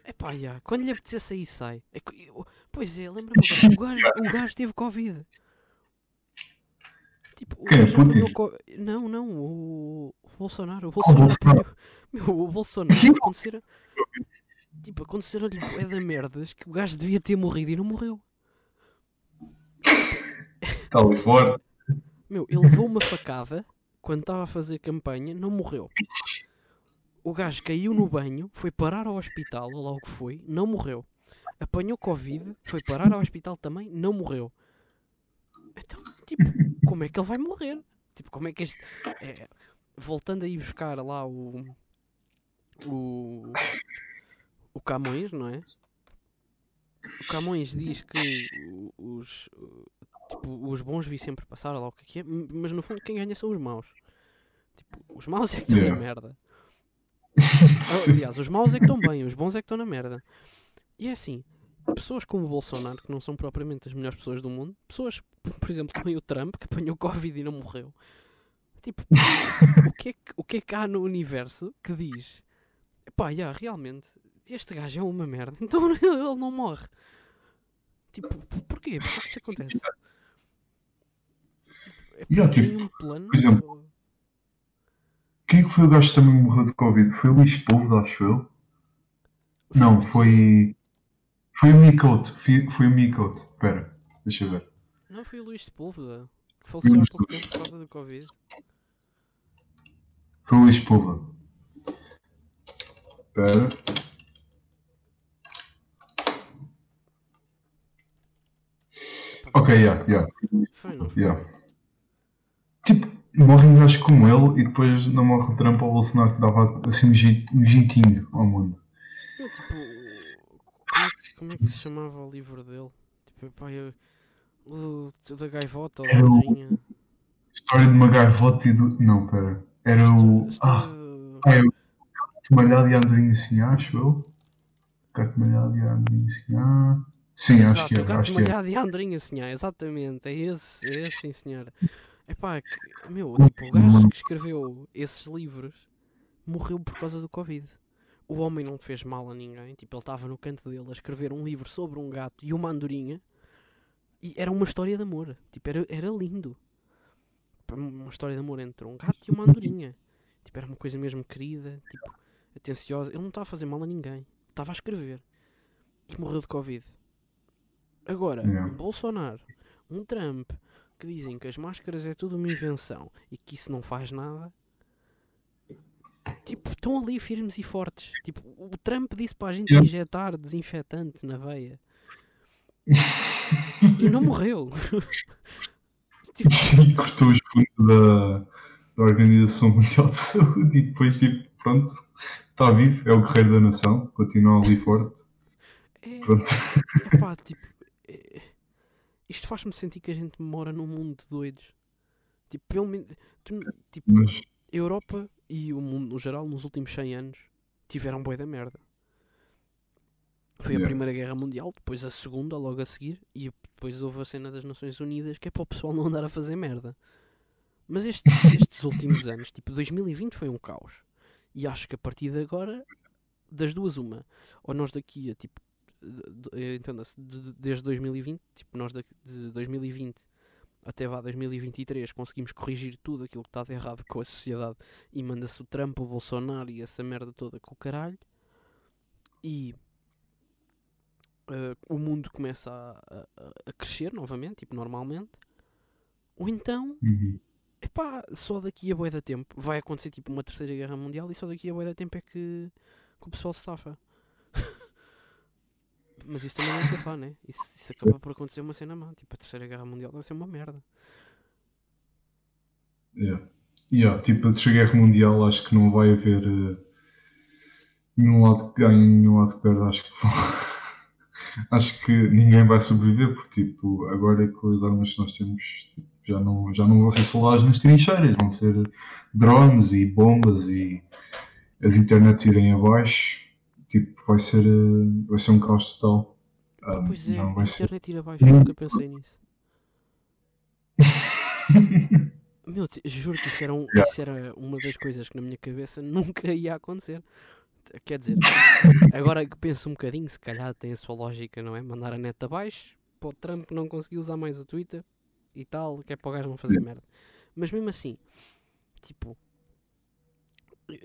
Epá, já. Quando lhe apetecer sair, sai. É eu- pois é, lembra-me o gajo, o gajo teve Covid. Tipo, o gajo apanhou co- Não, não, o, o Bolsonaro. O Bolsonaro Bolsonaro. Meu, o Bolsonaro aconteceram. Tipo, aconteceram-lhe bué da merdas que o gajo devia ter morrido e não morreu. Está ali fora. Meu, ele levou uma facada quando estava a fazer campanha, não morreu. O gajo caiu no banho, foi parar ao hospital, ou lá o que foi, não morreu. Apanhou Covid, foi parar ao hospital também, não morreu. Então, tipo, como é que ele vai morrer? Tipo, como é que este. é, voltando a ir buscar lá o. O. O Camões, não é? O Camões diz que os. Tipo, os bons vi sempre passar, lá o que é é, mas no fundo quem ganha são os maus. Tipo, os maus é que estão Yeah. na merda. Ah, Aliás, os maus é que estão bem, os bons é que estão na merda. E é assim, pessoas como o Bolsonaro, que não são propriamente as melhores pessoas do mundo, pessoas, por exemplo, também o Trump, que apanhou Covid e não morreu. Tipo, o que é que, o que, é que há no universo que diz, pá, já, realmente, este gajo é uma merda, então ele não morre. Tipo, porquê? Porquê que isso acontece? É Yeah, porque tipo, um plano. por exemplo, ou- Quem é que foi o gajo que também morreu de Covid? Foi o Luís Polvo, acho eu. Não, foi. Foi o Mikoto. Foi, foi o Mikoto. Espera, deixa eu ver. Não, foi o Luís Sepúlveda, que faleceu há pouco tempo por causa do Covid. Foi o Luís Polvo. Espera. Ok, yeah, yeah, Foi, não foi? yeah. Tipo, morre um gajo como ele e depois não morre o Trump ou o Bolsonaro que dava assim um jei- jeitinho ao mundo. Tipo, como é, que, como é que se chamava o livro dele? Tipo, pá, eu, O da gaivota ou da Era o-. História de uma gaivota e do. Não, pera. Era o. Ah, ah, é o Gato Malhado e a Andorinha Sinhá, acho eu. Gato Malhado e a Andorinha Sinhá. Sim, acho que Exato, é. Acho que é. malhado e a Andrinha senhor, exatamente, é esse, é esse sim senhora. Epá, que- meu, tipo, o gajo que escreveu esses livros morreu por causa do Covid. O homem não fez mal a ninguém, tipo, ele estava no canto dele a escrever um livro sobre um gato e uma andorinha e era uma história de amor, tipo, era, era lindo. Uma história de amor entre um gato e uma andorinha. Tipo, era uma coisa mesmo querida, tipo, atenciosa. Ele não estava a fazer mal a ninguém, estava a escrever e morreu de Covid. Agora, um Bolsonaro, um Trump, que dizem que as máscaras é tudo uma invenção e que isso não faz nada. Tipo, estão ali firmes e fortes. Tipo, o Trump disse para a gente Yeah. injetar desinfetante na veia. E não morreu. tipo, E cortou os fundos da, da Organização Mundial de Saúde e depois, tipo, pronto, está vivo, é o guerreiro da nação, continua ali forte. é, Pronto. epá, tipo, isto faz-me sentir que a gente mora num mundo de doidos. Tipo, pelo menos, tipo, Mas, A Europa e o mundo no geral nos últimos 100 anos tiveram boi da merda. Foi a Yeah. Primeira Guerra Mundial, depois a Segunda, logo a seguir, e depois houve a cena das Nações Unidas, que é para o pessoal não andar a fazer merda. Mas este- estes últimos anos, tipo 2020 foi um caos. E acho que a partir de agora, das duas, uma. Ou nós daqui a tipo. De- de- Entenda-se, de- de- desde 2020, tipo, nós daqui, de 2020 até vá 2023 conseguimos corrigir tudo aquilo que está de errado com a sociedade e manda-se o Trump, o Bolsonaro e essa merda toda com o caralho e eh, o mundo começa a, a- a crescer novamente, tipo normalmente, ou então, uhum. epá, só daqui a bué da tempo vai acontecer tipo uma terceira guerra mundial e só daqui a bué da tempo é que, que o pessoal se safa. Mas isso também não é safar, né? Isso, isso acaba por acontecer uma cena má. Tipo, a terceira guerra mundial vai ser uma merda. Yeah. Yeah, tipo, a Terceira Guerra Mundial acho que não vai haver eh, nenhum lado que ganhe, nenhum lado que perde. Acho que, acho que ninguém vai sobreviver, porque tipo, agora com as armas que nós temos tipo, já não, já não vão ser soldados nas trincheiras, vão ser drones e bombas e as internets irem abaixo. Tipo, vai ser, eh, vai ser um caos total. Ah, Pois é, não a vai ser. internet ir abaixo, eu nunca pensei nisso. Meu, juro que isso era, um- Yeah. isso era uma das coisas que na minha cabeça nunca ia acontecer. Quer dizer, agora que penso um bocadinho, se calhar tem a sua lógica, não é? Mandar a net abaixo para o Trump não conseguir usar mais o Twitter e tal, que é para o gajo não fazer merda. Mas mesmo assim, tipo,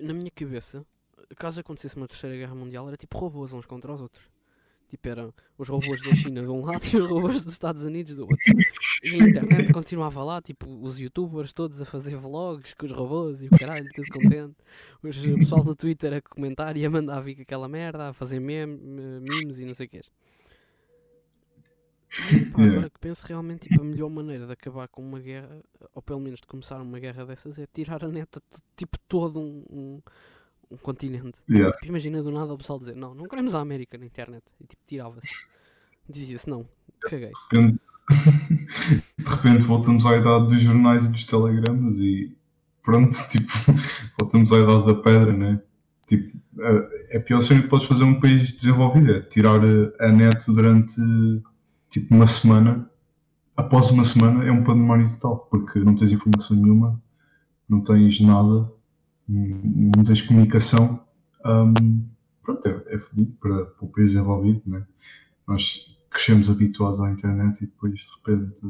na minha cabeça, caso acontecesse uma terceira guerra mundial, era tipo robôs uns contra os outros. Tipo, eram os robôs da China de um lado e os robôs dos Estados Unidos do outro. E a internet continuava lá, tipo, os youtubers todos a fazer vlogs com os robôs e o caralho, tudo contente. Os, o pessoal do Twitter a comentar e a mandar vir aquela merda, a fazer meme, memes e não sei o que Mas, pá, agora que penso realmente, tipo, a melhor maneira de acabar com uma guerra, ou pelo menos de começar uma guerra dessas, é tirar a neta, tipo, todo um, um, um continente. Yeah. Tipo, imagina do nada o pessoal dizer, não, não queremos a América na internet. E tipo, tirava-se. Dizia-se, não, caguei. De repente, de repente voltamos à idade dos jornais e dos telegramas e pronto, tipo, voltamos à idade da pedra, né? Tipo, a, a pior cena que podes fazer um país desenvolvido é tirar a, a net durante tipo uma semana. Após uma semana é um pandemónio total, porque não tens informação nenhuma, não tens nada, tens comunicação. Hum, pronto, é, é fodido para, para o país desenvolvido, né? Nós crescemos habituados à internet e depois de repente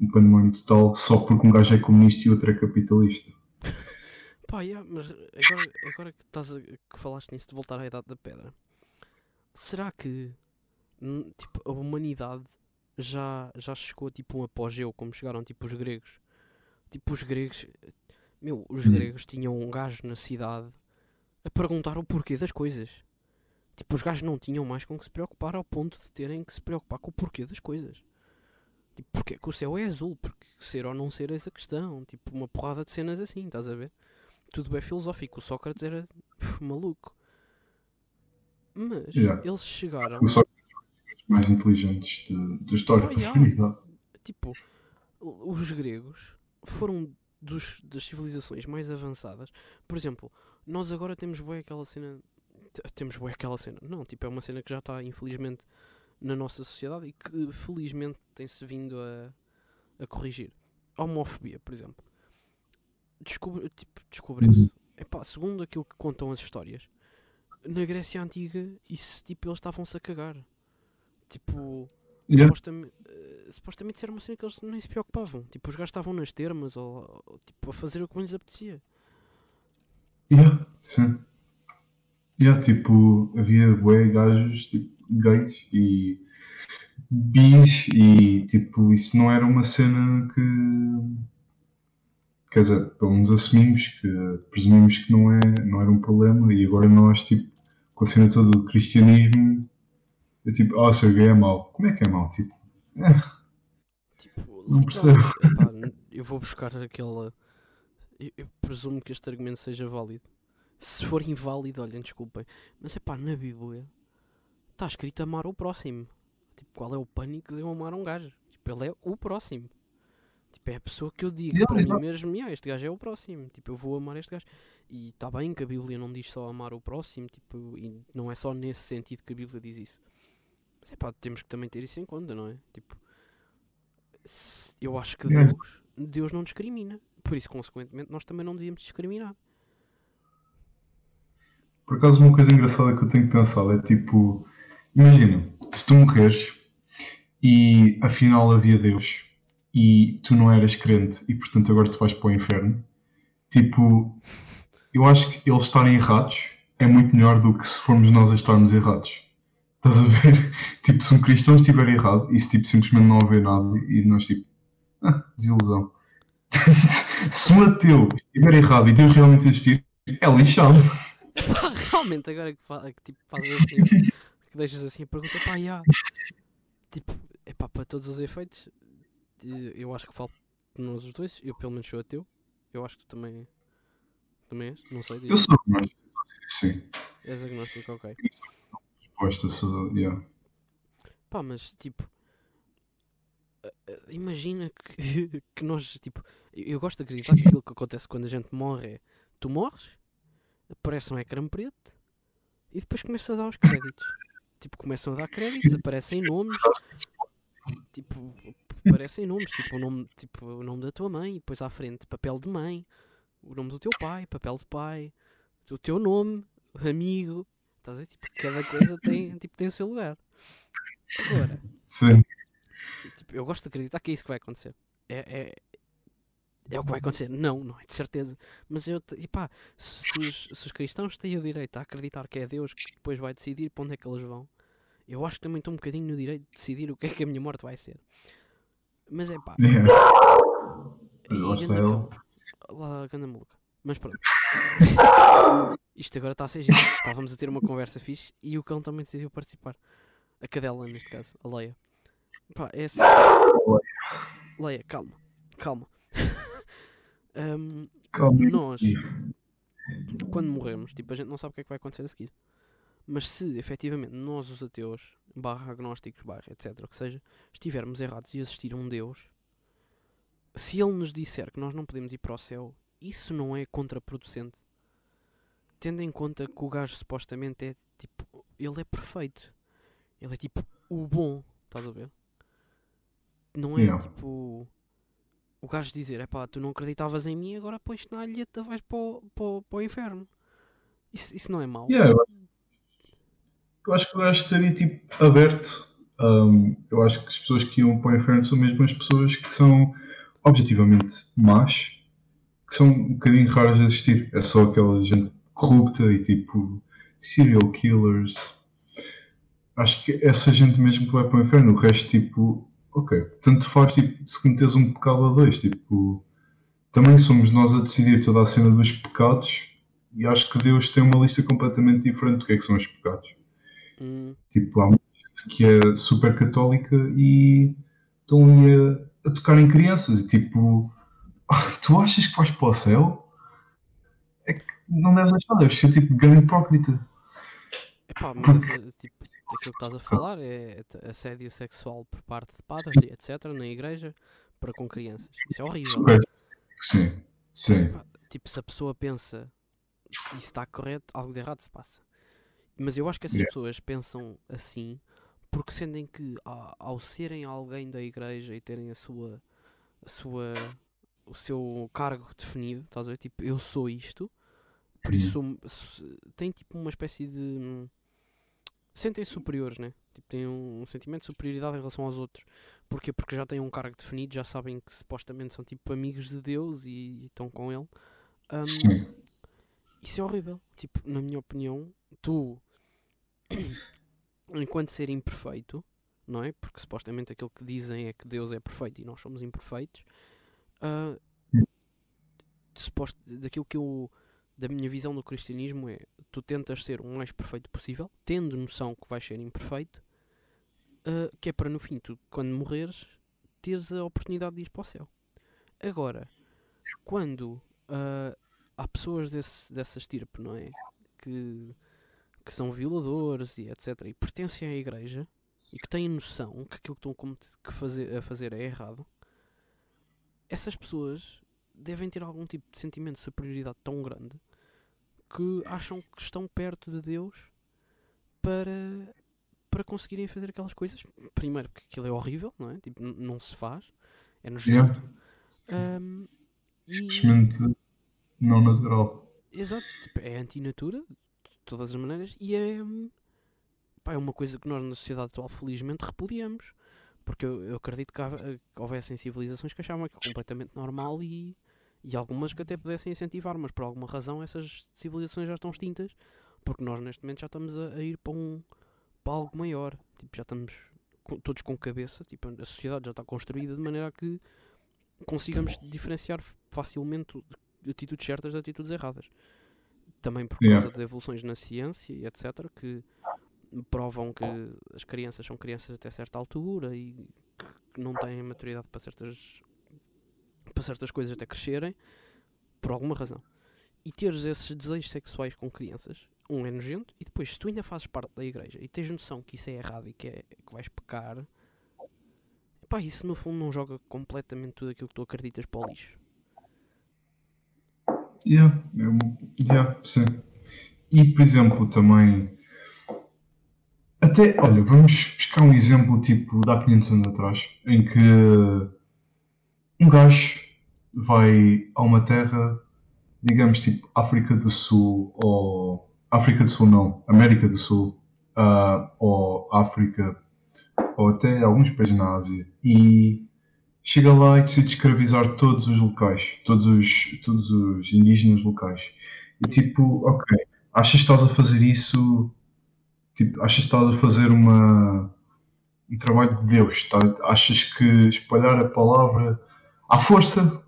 um pandemónio total só porque um gajo é comunista e outro é capitalista. Pá, yeah, mas agora, agora que, estás a, que falaste nisso de voltar à Idade da Pedra, será que tipo, a humanidade já, já chegou tipo um apogeu, como chegaram tipo os gregos? Tipo, os gregos, meu, os Hum. gregos tinham um gajo na cidade a perguntar o porquê das coisas. Tipo, os gajos não tinham mais com que se preocupar ao ponto de terem que se preocupar com o porquê das coisas. Tipo, porque é que o céu é azul? Porque ser ou não ser é essa questão. Tipo, uma porrada de cenas assim, estás a ver? Tudo bem filosófico. O Sócrates era maluco. Mas Yeah. eles chegaram. Eu só mais inteligentes da história da yeah. Tipo, os gregos foram dos, das civilizações mais avançadas. Por exemplo, nós agora temos bué aquela cena. Temos bué aquela cena. Não, tipo, é uma cena que já está, infelizmente, na nossa sociedade e que, felizmente, tem-se vindo a, a corrigir. A homofobia, por exemplo. Descobre, tipo, descobriu-se. Segundo aquilo que contam as histórias, na Grécia Antiga, isso, tipo, eles estavam-se a cagar. Tipo, Yeah. supostamente, eh, supostamente isso era uma cena que eles nem se preocupavam. Tipo, os gajos estavam nas termas ou, ou, tipo, a fazer o que lhes apetecia. Yeah, sim. Yeah, tipo, havia bué gajos tipo, gays e bis e tipo, isso não era uma cena que quer dizer, pelo menos assumimos que presumimos que não, é, não era um problema e agora nós tipo, com a cena toda do cristianismo é tipo, ah, ser gay é mau. Como é que é mau? Tipo, Tipo, Não epá, n- eu vou buscar aquela. Eu, eu presumo que este argumento seja válido. Se for inválido, olhem, desculpem. Mas é pá, na Bíblia está escrito amar o próximo. Tipo, qual é o pânico de eu amar um gajo? Tipo, ele é o próximo. Tipo, é a pessoa que eu digo Yeah, para mim mesmo, "Yeah, este gajo é o próximo. Tipo, eu vou amar este gajo. E está bem que a Bíblia não diz só amar o próximo, tipo, e não é só nesse sentido que a Bíblia diz isso. Mas é pá, temos que também ter isso em conta, não é? Tipo, eu acho que. Deus, Deus não discrimina. Por isso, consequentemente, nós também não devíamos discriminar. Por acaso, uma coisa engraçada que eu tenho pensado é tipo: imagina, se tu morreres e afinal havia Deus e tu não eras crente e portanto agora tu vais para o inferno, tipo, eu acho que eles estarem errados é muito melhor do que se formos nós a estarmos errados. Estás a ver? Tipo, se um cristão estiver errado e se tipo, simplesmente não haver nada e nós tipo, ah, desilusão. se um ateu estiver errado e Deus realmente existir, é lixado. Pá, realmente, agora que, fa que tipo, fazes assim, que deixas assim a pergunta, pá, já. Tipo, é pá, para todos os efeitos, eu acho que falo de nós os dois. Eu, pelo menos, sou ateu. Eu acho que tu também, também és, não sei. Eu diz. sou, mas sim, És agnóstico, ok. sou, yeah. Pá, mas tipo. eh, eh, Imagina que, que nós, tipo. Eu gosto de acreditar que aquilo que acontece quando a gente morre é. Tu morres, aparece um ecrã preto e depois começa a dar os créditos. Tipo, começam a dar créditos, aparecem nomes. Tipo, aparecem nomes, tipo o nome, tipo o nome da tua mãe, depois à frente papel de mãe, o nome do teu pai, papel de pai, o teu nome, amigo. Estás a ver? Tipo, cada coisa tem, tipo, tem o seu lugar. Agora, Sim, Tipo, eu gosto de acreditar que é isso que vai acontecer. É, é, é o que vai acontecer. Não, não é de certeza. Mas eu, e pá, se os, se os cristãos têm o direito a acreditar que é Deus que depois vai decidir para onde é que eles vão, eu acho que também estou um bocadinho no direito de decidir o que é que a minha morte vai ser. Mas é pá, yeah. e lá está ele. lá, ganda maluca. Mas pronto. Isto agora está a ser giro. Estávamos a ter uma conversa fixe e o cão também decidiu participar. A cadela, neste caso, a Leia. Pá, é assim. Leia, calma, calma. Calma. nós, quando morremos, tipo, a gente não sabe o que é que vai acontecer a seguir. Mas se efetivamente nós, os ateus, barra agnósticos, barra etc, o que seja, estivermos errados e existir um Deus, se ele nos disser que nós não podemos ir para o céu, isso não é contraproducente. Tendo em conta que o gajo supostamente é tipo, ele é perfeito. Ele é tipo o bom, estás a ver? Não é Yeah. tipo o gajo dizer, é pá, tu não acreditavas em mim, agora pões-te na alheta, vais para o, para o, para o inferno. Isso, isso não é mau. Yeah, eu, acho, eu acho que o gajo estaria tipo aberto. Um, eu acho que as pessoas que iam para o inferno são mesmo as pessoas que são objetivamente más, que são um bocadinho raras de existir. É só aquela gente corrupta e tipo serial killers. Acho que essa gente mesmo que vai para o inferno, o resto tipo, ok, tanto faz tipo, se cometes um pecado a dois, tipo, também somos nós a decidir toda a cena dos pecados e acho que Deus tem uma lista completamente diferente do que é que são os pecados. Hum, Tipo, há muita gente que é super católica e estão ali a, a tocar em crianças e tipo, "Ah, tu achas que vais para o céu? É que não deves achar, deves ser tipo grande hipócrita. epá, mas essa, tipo, daquilo que estás a falar, é assédio sexual por parte de padres e etc. na igreja para com crianças. Isso é horrível. Sim, sim. Tipo, se a pessoa pensa que isso está correto, algo de errado se passa. Mas eu acho que essas yeah. pessoas pensam assim porque sentem que ao, ao serem alguém da igreja e terem a sua, a sua o seu cargo definido, estás a ver? Tipo, eu sou isto, por isso tem tipo uma espécie de. Sentem-se superiores, né? Tipo, têm um, um, sentimento de superioridade em relação aos outros. Porquê? Porque já têm um cargo definido, já sabem que supostamente são tipo amigos de Deus e, e estão com ele. Um, isso é horrível. Tipo, na minha opinião, tu, enquanto ser imperfeito, não é? Porque supostamente aquilo que dizem é que Deus é perfeito e nós somos imperfeitos. Uh, suposto, daquilo que eu da minha visão do cristianismo é tu tentas ser o mais perfeito possível, tendo noção que vais ser imperfeito, uh, que é para no fim, tu, quando morreres, teres a oportunidade de ir para o céu. Agora, quando uh, há pessoas desse, dessa estirpe, não é? Que, que são violadores e etc. e pertencem à igreja e que têm noção que aquilo que estão que fazer, a fazer é errado, essas pessoas devem ter algum tipo de sentimento de superioridade tão grande que acham que estão perto de Deus para, para conseguirem fazer aquelas coisas. Primeiro, porque aquilo é horrível, não é? Tipo, não se faz, é nojento. Yeah. Um, Simplesmente e... não natural. Exato, tipo, é antinatura, de todas as maneiras, e é, pá, é uma coisa que nós na sociedade atual felizmente repudiamos. Porque eu, eu acredito que, que houvessem civilizações que achavam aquilo completamente normal e e algumas que até pudessem incentivar, mas por alguma razão essas civilizações já estão extintas, porque nós neste momento já estamos a, a ir para, um, para algo maior. Tipo, já estamos com, todos com cabeça, tipo, a sociedade já está construída de maneira a que consigamos diferenciar facilmente atitudes certas de atitudes erradas. Também por causa yeah. de evoluções na ciência e etc. que provam que as crianças são crianças até certa altura e que não têm maturidade para certas para certas coisas até crescerem, por alguma razão. E teres esses desejos sexuais com crianças, um é nojento, e depois, se tu ainda fazes parte da igreja e tens noção que isso é errado e que, é, que vais pecar, pá, isso no fundo não joga completamente tudo aquilo que tu acreditas para o lixo. Yeah, eu, yeah, sim. E por exemplo, também. Até, olha, vamos buscar um exemplo tipo de há 500 anos atrás, em que um gajo vai a uma terra, digamos tipo África do Sul, ou África do Sul não, América do Sul, uh, ou África, ou até alguns países na Ásia, e chega lá e decide escravizar todos os locais, todos os, todos os indígenas locais. E tipo, ok, achas que estás a fazer isso, tipo, achas que estás a fazer uma, um trabalho de Deus, tá? achas que espalhar a palavra à força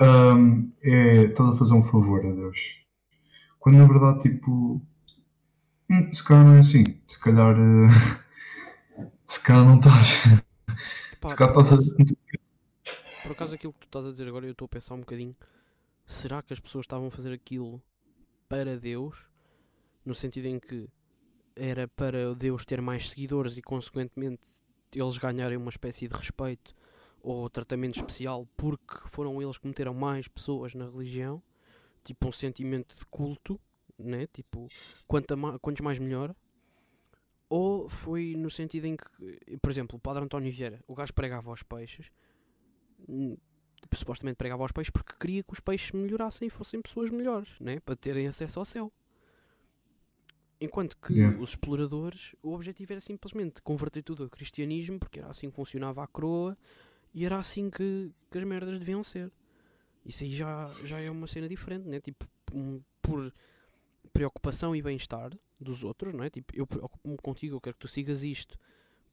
um, é estás a fazer um favor a Deus. Quando na verdade, tipo, hum, se calhar não é assim. Se calhar, uh, se calhar não estás. Pá, se calhar estás a. Por acaso, aquilo que tu estás a dizer agora, eu estou a pensar um bocadinho. Será que as pessoas estavam a fazer aquilo para Deus? No sentido em que era para Deus ter mais seguidores e, consequentemente, eles ganharem uma espécie de respeito ou tratamento especial porque foram eles que meteram mais pessoas na religião, tipo um sentimento de culto, né? tipo, quanto ma quantos mais melhor, ou foi no sentido em que, por exemplo, o Padre António Vieira, o gajo pregava aos peixes, hum, supostamente pregava aos peixes porque queria que os peixes melhorassem e fossem pessoas melhores, né? para terem acesso ao céu. Enquanto que yeah. os exploradores, o objetivo era simplesmente converter tudo ao cristianismo, porque era assim que funcionava a coroa, e era assim que, que as merdas deviam ser. Isso aí já, já é uma cena diferente, né? Tipo, um, por preocupação e bem-estar dos outros, não é? Tipo, eu preocupo-me contigo, eu quero que tu sigas isto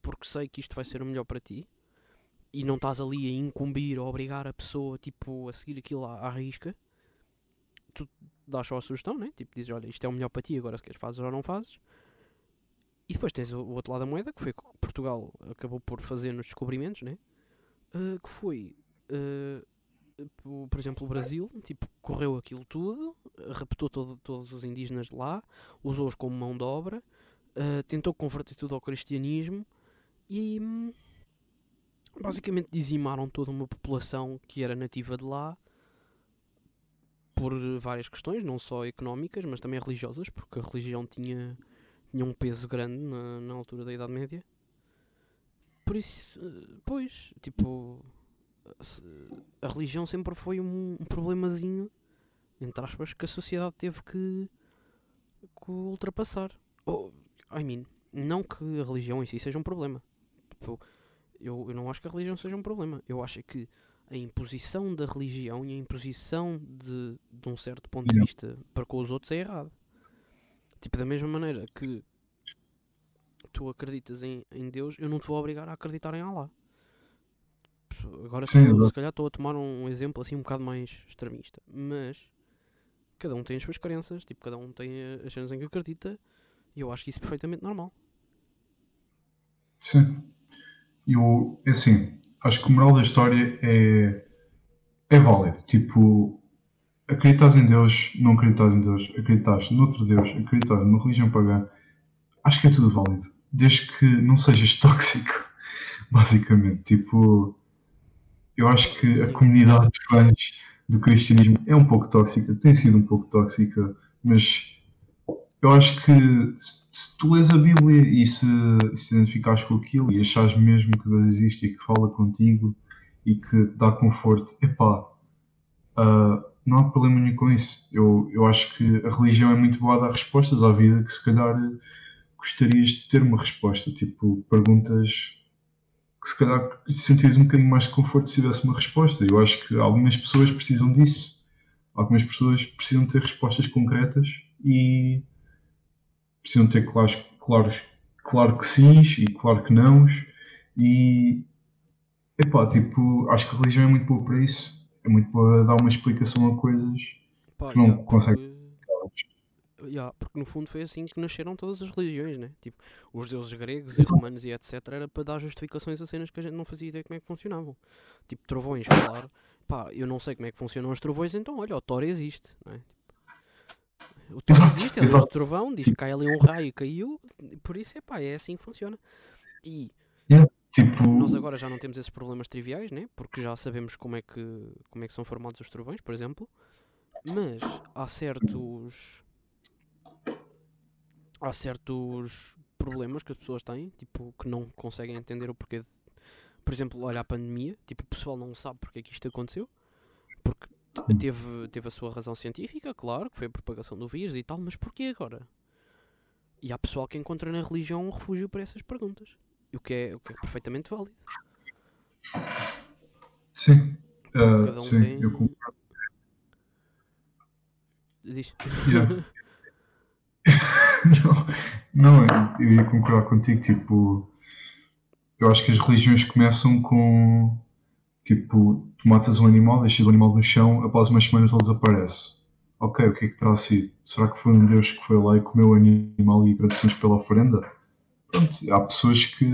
porque sei que isto vai ser o melhor para ti e não estás ali a incumbir ou obrigar a pessoa tipo, a seguir aquilo à, à risca. Tu dás só a sugestão, né? Tipo, dizes, olha, isto é o melhor para ti, agora se queres fazes ou não fazes. E depois tens o, o outro lado da moeda, que foi que Portugal acabou por fazer nos descobrimentos, né? Uh, que foi, uh, por exemplo, o Brasil, tipo, correu aquilo tudo, raptou todo, todos os indígenas lá, usou-os como mão de obra, uh, tentou converter tudo ao cristianismo e basicamente dizimaram toda uma população que era nativa de lá por várias questões, não só económicas, mas também religiosas, porque a religião tinha, tinha um peso grande na, na altura da Idade Média. Por isso, pois, tipo, a religião sempre foi um, um problemazinho, entre aspas, que a sociedade teve que, que ultrapassar. Oh, I mean, não que a religião em si seja um problema. Tipo, eu, eu não acho que a religião seja um problema. Eu acho que a imposição da religião e a imposição de, de um certo ponto de vista para com os outros é errado. Tipo, da mesma maneira que tu acreditas em, em Deus, eu não te vou obrigar a acreditar em Allah. Agora, Sim, tô, se calhar, estou a tomar um exemplo assim um bocado mais extremista, mas cada um tem as suas crenças, tipo, cada um tem as cenas em que acredita, e eu acho que isso é perfeitamente normal. Sim. Eu, é assim, acho que o moral da história é, é válido. Tipo, acreditas em Deus, não acreditas em Deus, acreditas noutro Deus, acreditas numa religião pagã, acho que é tudo válido. Desde que não sejas tóxico, basicamente. Tipo, eu acho que a comunidade de fãs do cristianismo é um pouco tóxica, tem sido um pouco tóxica, mas eu acho que se tu lês a Bíblia e se, se identificares com aquilo e achares mesmo que Deus existe e que fala contigo e que dá conforto, epá, uh, não há problema nenhum com isso. Eu, eu acho que a religião é muito boa a dar respostas à vida que se calhar gostarias de ter uma resposta, tipo perguntas que se calhar sentias um bocadinho mais de conforto se tivesse uma resposta. Eu acho que algumas pessoas precisam disso. Algumas pessoas precisam ter respostas concretas e precisam ter claros, claros, claro que sim e claro que não. E epá, tipo, acho que a religião é muito boa para isso. É muito boa dar uma explicação a coisas Pá, que não yeah, consegue. Yeah, porque no fundo foi assim que nasceram todas as religiões, né? Tipo, os deuses gregos e romanos e etc. Era para dar justificações a cenas que a gente não fazia ideia como é que funcionavam. Tipo, trovões, claro. Pá, eu não sei como é que funcionam os trovões, então olha, o Thor existe, né? O Thor existe, é o trovão, diz que cai ali um raio e caiu, por isso é pá, é assim que funciona. E tipo... nós agora já não temos esses problemas triviais, né? Porque já sabemos como é que, como é que são formados os trovões, por exemplo. Mas há certos há certos problemas que as pessoas têm, tipo, que não conseguem entender o porquê. De, por exemplo, olha a pandemia, tipo, o pessoal não sabe porque é que isto aconteceu, porque teve, teve a sua razão científica, claro, que foi a propagação do vírus e tal, mas porquê agora? E há pessoal que encontra na religião um refúgio para essas perguntas, o que é, o que é perfeitamente válido. Sim, uh, um sim, tem... eu concordo. Diz. Yeah. não, não, eu ia concordar contigo, tipo, eu acho que as religiões começam com, tipo, tu matas um animal, deixas o animal no chão, após umas semanas ele desaparece. Ok, o que é que terá sido? Será que foi um Deus que foi lá e comeu o animal e agradecemos pela oferenda? Pronto, há pessoas que,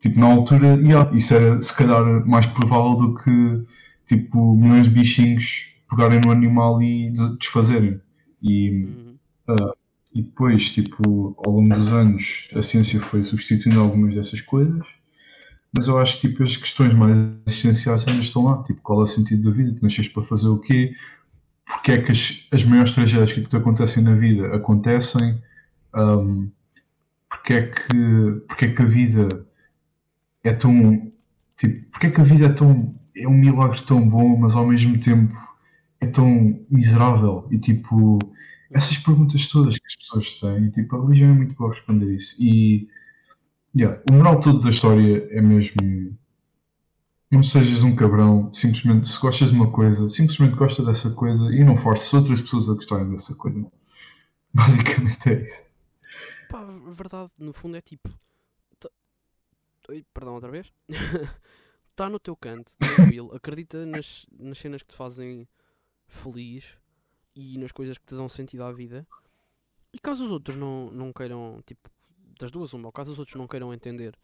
tipo, na altura, yeah, isso era se calhar mais provável do que, tipo, milhões de bichinhos pegarem no animal e desfazerem. E uhum. Uh, e depois, tipo, ao longo dos anos, a ciência foi substituindo algumas dessas coisas, mas eu acho que tipo, as questões mais essenciais ainda estão lá. Tipo, qual é o sentido da vida? Tu nasces para fazer o quê? Porque é que as, as maiores tragédias que te acontecem na vida acontecem? Um, porque, é que, porque é que a vida é tão. Tipo, porque é que a vida é tão. é um milagre tão bom, mas ao mesmo tempo é tão miserável? E tipo essas perguntas todas que as pessoas têm, tipo, a religião é muito boa a responder isso. E yeah, o moral todo da história é mesmo não sejas um cabrão, simplesmente se gostas de uma coisa, simplesmente gosta dessa coisa e não forces outras pessoas a gostarem dessa coisa. Basicamente é isso. Pá, verdade, no fundo é tipo. Tá... Oi, perdão outra vez? Está no teu canto, tranquilo, acredita nas, nas cenas que te fazem feliz e nas coisas que te dão sentido à vida. E caso os outros não, não queiram, tipo, das duas, uma, ou caso os outros não queiram entender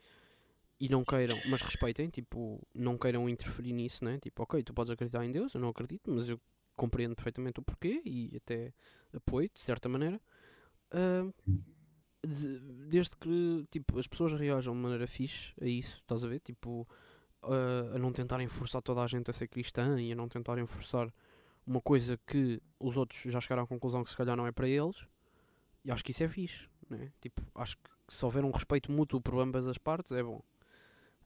e não queiram, mas respeitem, tipo, não queiram interferir nisso, né? Tipo, ok, tu podes acreditar em Deus, eu não acredito, mas eu compreendo perfeitamente o porquê e até apoio, de certa maneira. Uh, de- desde que tipo, as pessoas reajam de maneira fixe a isso, estás a ver? Tipo, a, a não tentarem forçar toda a gente a ser cristã e a não tentarem forçar uma coisa que os outros já chegaram à conclusão que se calhar não é para eles. E acho que isso é fixe, né? Tipo, acho que se houver um respeito mútuo por ambas as partes é bom.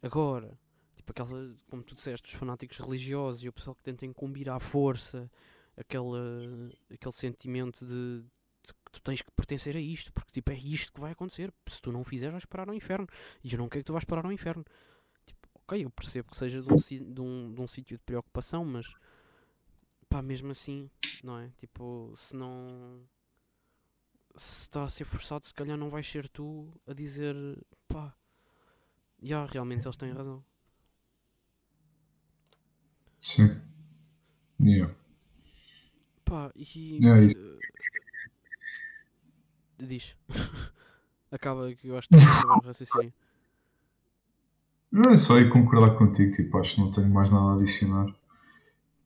Agora, tipo aquela, como tu disseste, os fanáticos religiosos e o pessoal que tenta incumbir à força aquele, aquele sentimento de, de que tu tens que pertencer a isto, porque tipo é isto que vai acontecer. Se tu não fizeres, vais parar ao inferno. E eu não quero que tu vais parar ao inferno. Tipo, ok, eu percebo que seja de um, de um, de um sítio de preocupação, mas pá, mesmo assim, não é? Tipo, se não. Se está a ser forçado, se calhar não vais ser tu a dizer pá, já, realmente eles têm razão. Sim. Yeah. Pá, e. É isso. eh, Diz. Acaba que eu acho que o raciocínio. Não é só ir concordar contigo, tipo, acho que não tenho mais nada a adicionar.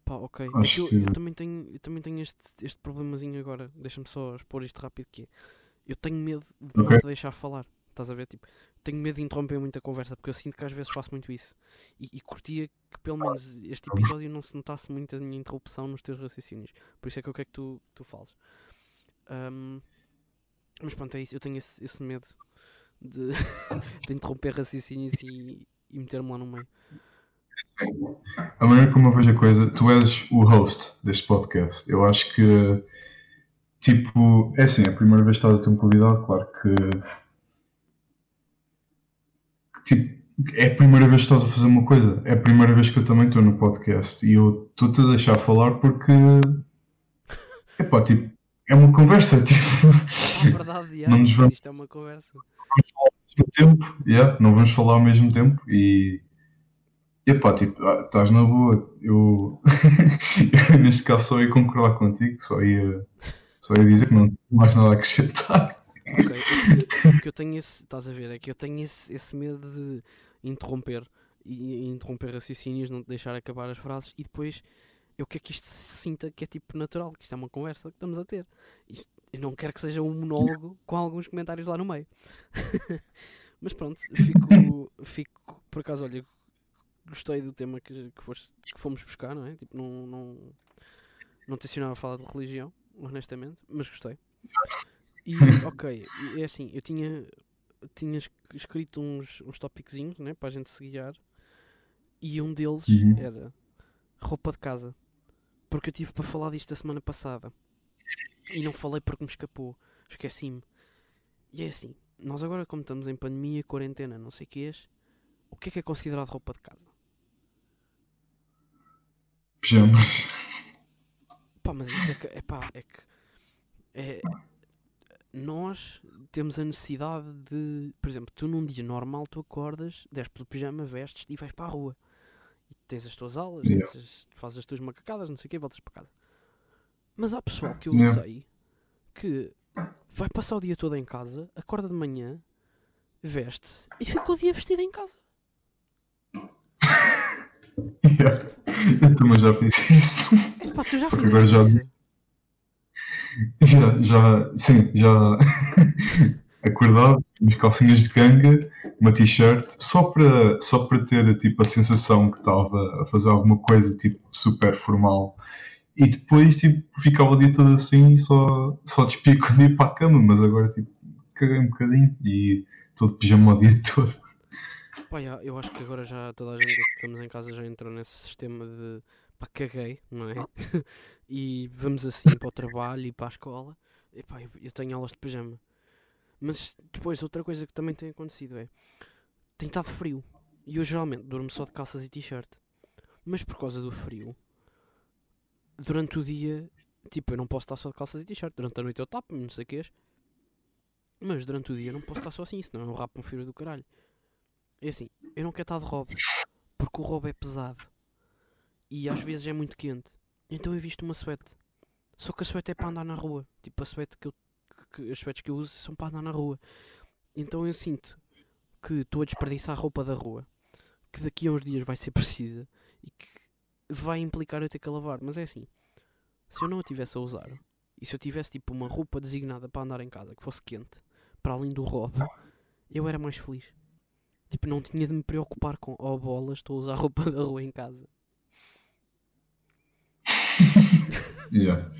Pá, ok. É eu, eu também tenho, eu também tenho este, este problemazinho agora. Deixa-me só expor isto rápido que é. Eu tenho medo de não Ok. te deixar falar. Estás a ver? Tipo, tenho medo de interromper muita conversa porque eu sinto que às vezes faço muito isso. E, e curtia que pelo menos este episódio não se notasse muito a minha interrupção nos teus raciocínios. Por isso é que eu quero que tu, tu fales. Ahm, mas pronto, é isso. Eu tenho esse, esse medo de, de interromper raciocínios e, e meter-me lá no meio. A maneira como eu vejo a coisa, tu és o host deste podcast. Eu acho que, tipo, é assim, é a primeira vez que estás a ter um convidado, claro que. que, Tipo, é a primeira vez que estás a fazer uma coisa. É a primeira vez que eu também estou no podcast e eu estou-te a deixar falar porque. Epá, tipo, é uma conversa, tipo. Ah, verdade, já, Não nos vamos- isto é uma conversa. mesmo tempo, yeah, não vamos falar ao mesmo tempo e epá, tipo, ah, estás na boa. Eu, eu, neste caso só ia concordar contigo, só ia, só ia dizer que não tenho mais nada a acrescentar. Ok, porque- porque eu tenho esse, estás a ver, é que eu tenho esse, esse medo de interromper e, e interromper raciocínios, não deixar acabar as frases e depois eu quero que isto se sinta que é tipo natural, que isto é uma conversa que estamos a ter. Isto- eu não quero que seja um monólogo com alguns comentários lá no meio. Mas pronto, fico, fico por acaso, olha, gostei do tema que, que, foste, que fomos buscar, não é? Tipo, não, não, não tencionava falar de religião, honestamente, mas gostei. E, ok, é assim, eu tinha, tinha es- escrito uns, uns topiquezinhos, né, para a gente se guiar, e um deles Uhum. era roupa de casa. Porque eu tive para falar disto a semana passada. E não falei porque me escapou. Esqueci-me. E é assim, nós agora como estamos em pandemia, quarentena, não sei o que o que é que é considerado roupa de casa? Pijamas. Pá, mas isso é que, é pá, é que é, nós temos a necessidade de, por exemplo, tu num dia normal tu acordas, desces o pijama, vestes e vais para a rua. E tens as tuas aulas, Yeah. as- fazes as tuas macacadas, não sei o quê, voltas para casa. Mas há pessoal que eu Yeah. sei que vai passar o dia todo em casa, acorda de manhã, veste e fica o dia vestido em casa. Yeah. Eu também já fiz isso. É, pá, tu já Só que agora já-? Já, já, sim, já acordava, umas calcinhas de canga, uma t-shirt, só para, só para ter tipo, a sensação que estava a fazer alguma coisa tipo, super formal. E depois tipo, ficava o dia todo assim e só, só despia quando ia para a cama, mas agora tipo, caguei um bocadinho e estou de pijama o dia todo. Pá, já, eu acho que agora já toda a gente que estamos em casa já entrou nesse sistema de pá, caguei, não é? e vamos assim para o trabalho e para a escola. E pá, eu, eu tenho aulas de pijama. Mas depois outra coisa que também tem acontecido é tem estado frio. E eu geralmente durmo só de calças e t-shirt. Mas por causa do frio, durante o dia, tipo, eu não posso estar só de calças e t-shirt. Durante a noite eu tapo, não sei o que Mas durante o dia não posso estar só assim, senão eu rapo um frio do caralho. É assim, eu não quero estar de robe, porque o robe é pesado e às vezes é muito quente. Então eu visto uma suéte. Só que a suéte é para andar na rua. Tipo, a suéte que eu, que, as suétes que eu uso são para andar na rua. Então eu sinto que estou a desperdiçar a roupa da rua, que daqui a uns dias vai ser precisa e que vai implicar eu ter que a lavar. Mas é assim, se eu não a tivesse a usar e se eu tivesse tipo uma roupa designada para andar em casa que fosse quente, para além do roubo, eu era mais feliz. Tipo, não tinha de me preocupar com, oh bolas, estou a usar roupa da rua em casa. Yeah.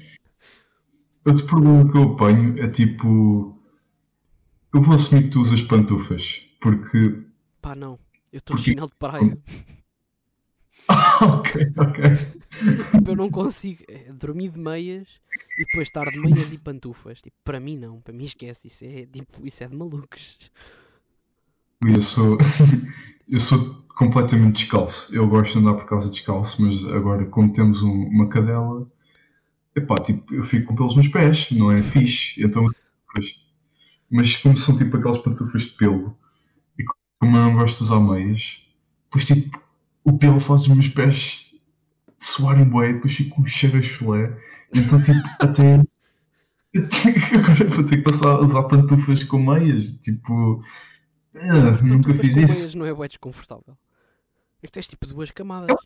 Outro problema que eu apanho é tipo. Eu vou assumir que tu usas pantufas. Porque. Pá, não. Eu estou Porque- chinelo de praia. ok, ok. tipo, eu não consigo é, dormir de meias e depois estar de meias e pantufas. Tipo, para mim não. Para mim esquece. Isso é, tipo, isso é de malucos. Eu sou. Eu sou completamente descalço. Eu gosto de andar por casa descalço, mas agora, como temos um- uma cadela, epá, tipo, eu fico com pelos nos pés, não é fixe. Então, pois. mas como são tipo aquelas pantufas de pelo, e como eu não gosto de usar meias, depois tipo, o pelo faz os meus pés suarem bué, depois fico com um cheiro a chulé. Então, tipo, até. Agora vou ter que passar a usar pantufas com meias. Tipo, Mas nunca fiz isso. não é bué desconfortável. É que tens tipo duas camadas.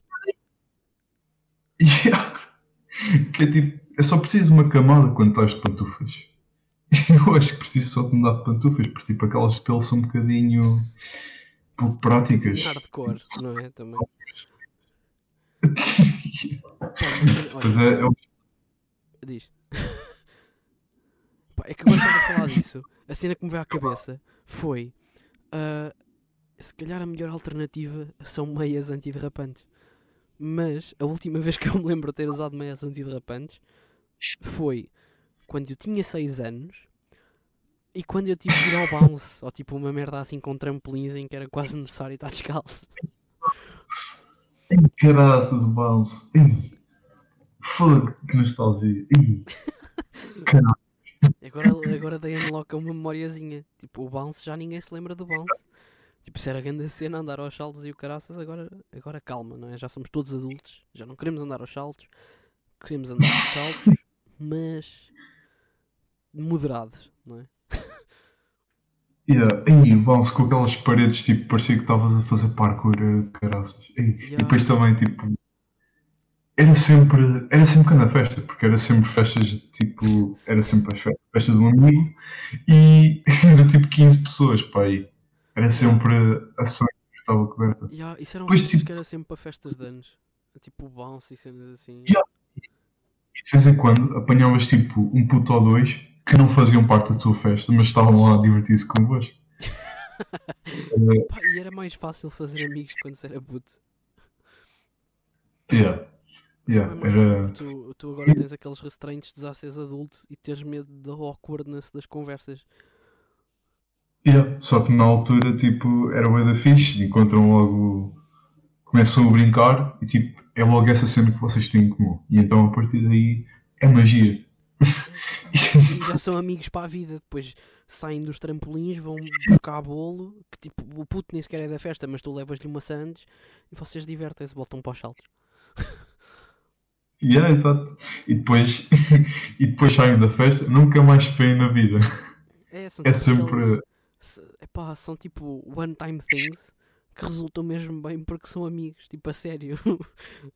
Que é tipo, é só preciso de uma camada quando estás de pantufas. Eu acho que preciso só de mudar de pantufas, porque tipo, aquelas de pelo são um bocadinho pouco práticas. Hardcore, não é? Também. Pois é, é o- Diz. Pá, é que agora estás a falar disso. A cena que me veio à cabeça foi. Ah, se calhar a melhor alternativa são meias antiderrapantes. Mas a última vez que eu me lembro de ter usado meias antiderrapantes foi quando eu tinha 6 anos e quando eu tive que ir ao bounce. Ou tipo uma merda assim com trampolins em que era quase necessário estar descalço. Caraças, bounce. Fogo, que nostalgia. Ei, Agora, agora dei unlock a uma memoriazinha. Tipo, o bounce já ninguém se lembra do bounce. Tipo, se era grande cena andar aos saltos e o caraças, agora, agora calma, não é? Já somos todos adultos, já não queremos andar aos saltos, queremos andar aos saltos, mas moderados, não é? Yeah. O bounce com aquelas paredes, tipo, parecia que estavas a fazer parkour, eh, caraças. E Yeah. depois também, tipo, era sempre, era sempre na festa, porque era sempre festas, tipo, era sempre a fe- festa de um amigo e era tipo 15 pessoas, pá, aí. Era sempre a sala que estava coberta. Yeah, isso eram Pois, festas tipo- que era sempre para festas de anos. Tipo, bounce e cenas assim. Yeah. E de vez em quando apanhavas, tipo, um puto ou dois que não faziam parte da tua festa, mas estavam lá a divertir-se convosco. Pá, e era mais fácil fazer amigos quando se era puto. Yeah. Yeah, é era... tu, tu agora tens aqueles restraints de já seres adulto e teres medo da awkwardness das conversas. Yeah, Só que na altura, tipo, era o da fixe, encontram logo, começam a brincar e tipo, é logo essa cena que vocês têm em comum. E então a partir daí é magia. E já são amigos para a vida. Depois saem dos trampolins, vão buscar bolo. Que tipo, o puto nem sequer é da festa, mas tu levas-lhe uma sandes e vocês divertem-se, voltam para os saltos. Yeah, exato. E depois, e depois saem da festa, nunca mais veem na vida. É, são É tipo sempre. aqueles- se- epá, são tipo one-time things que resultam mesmo bem porque são amigos, tipo a sério.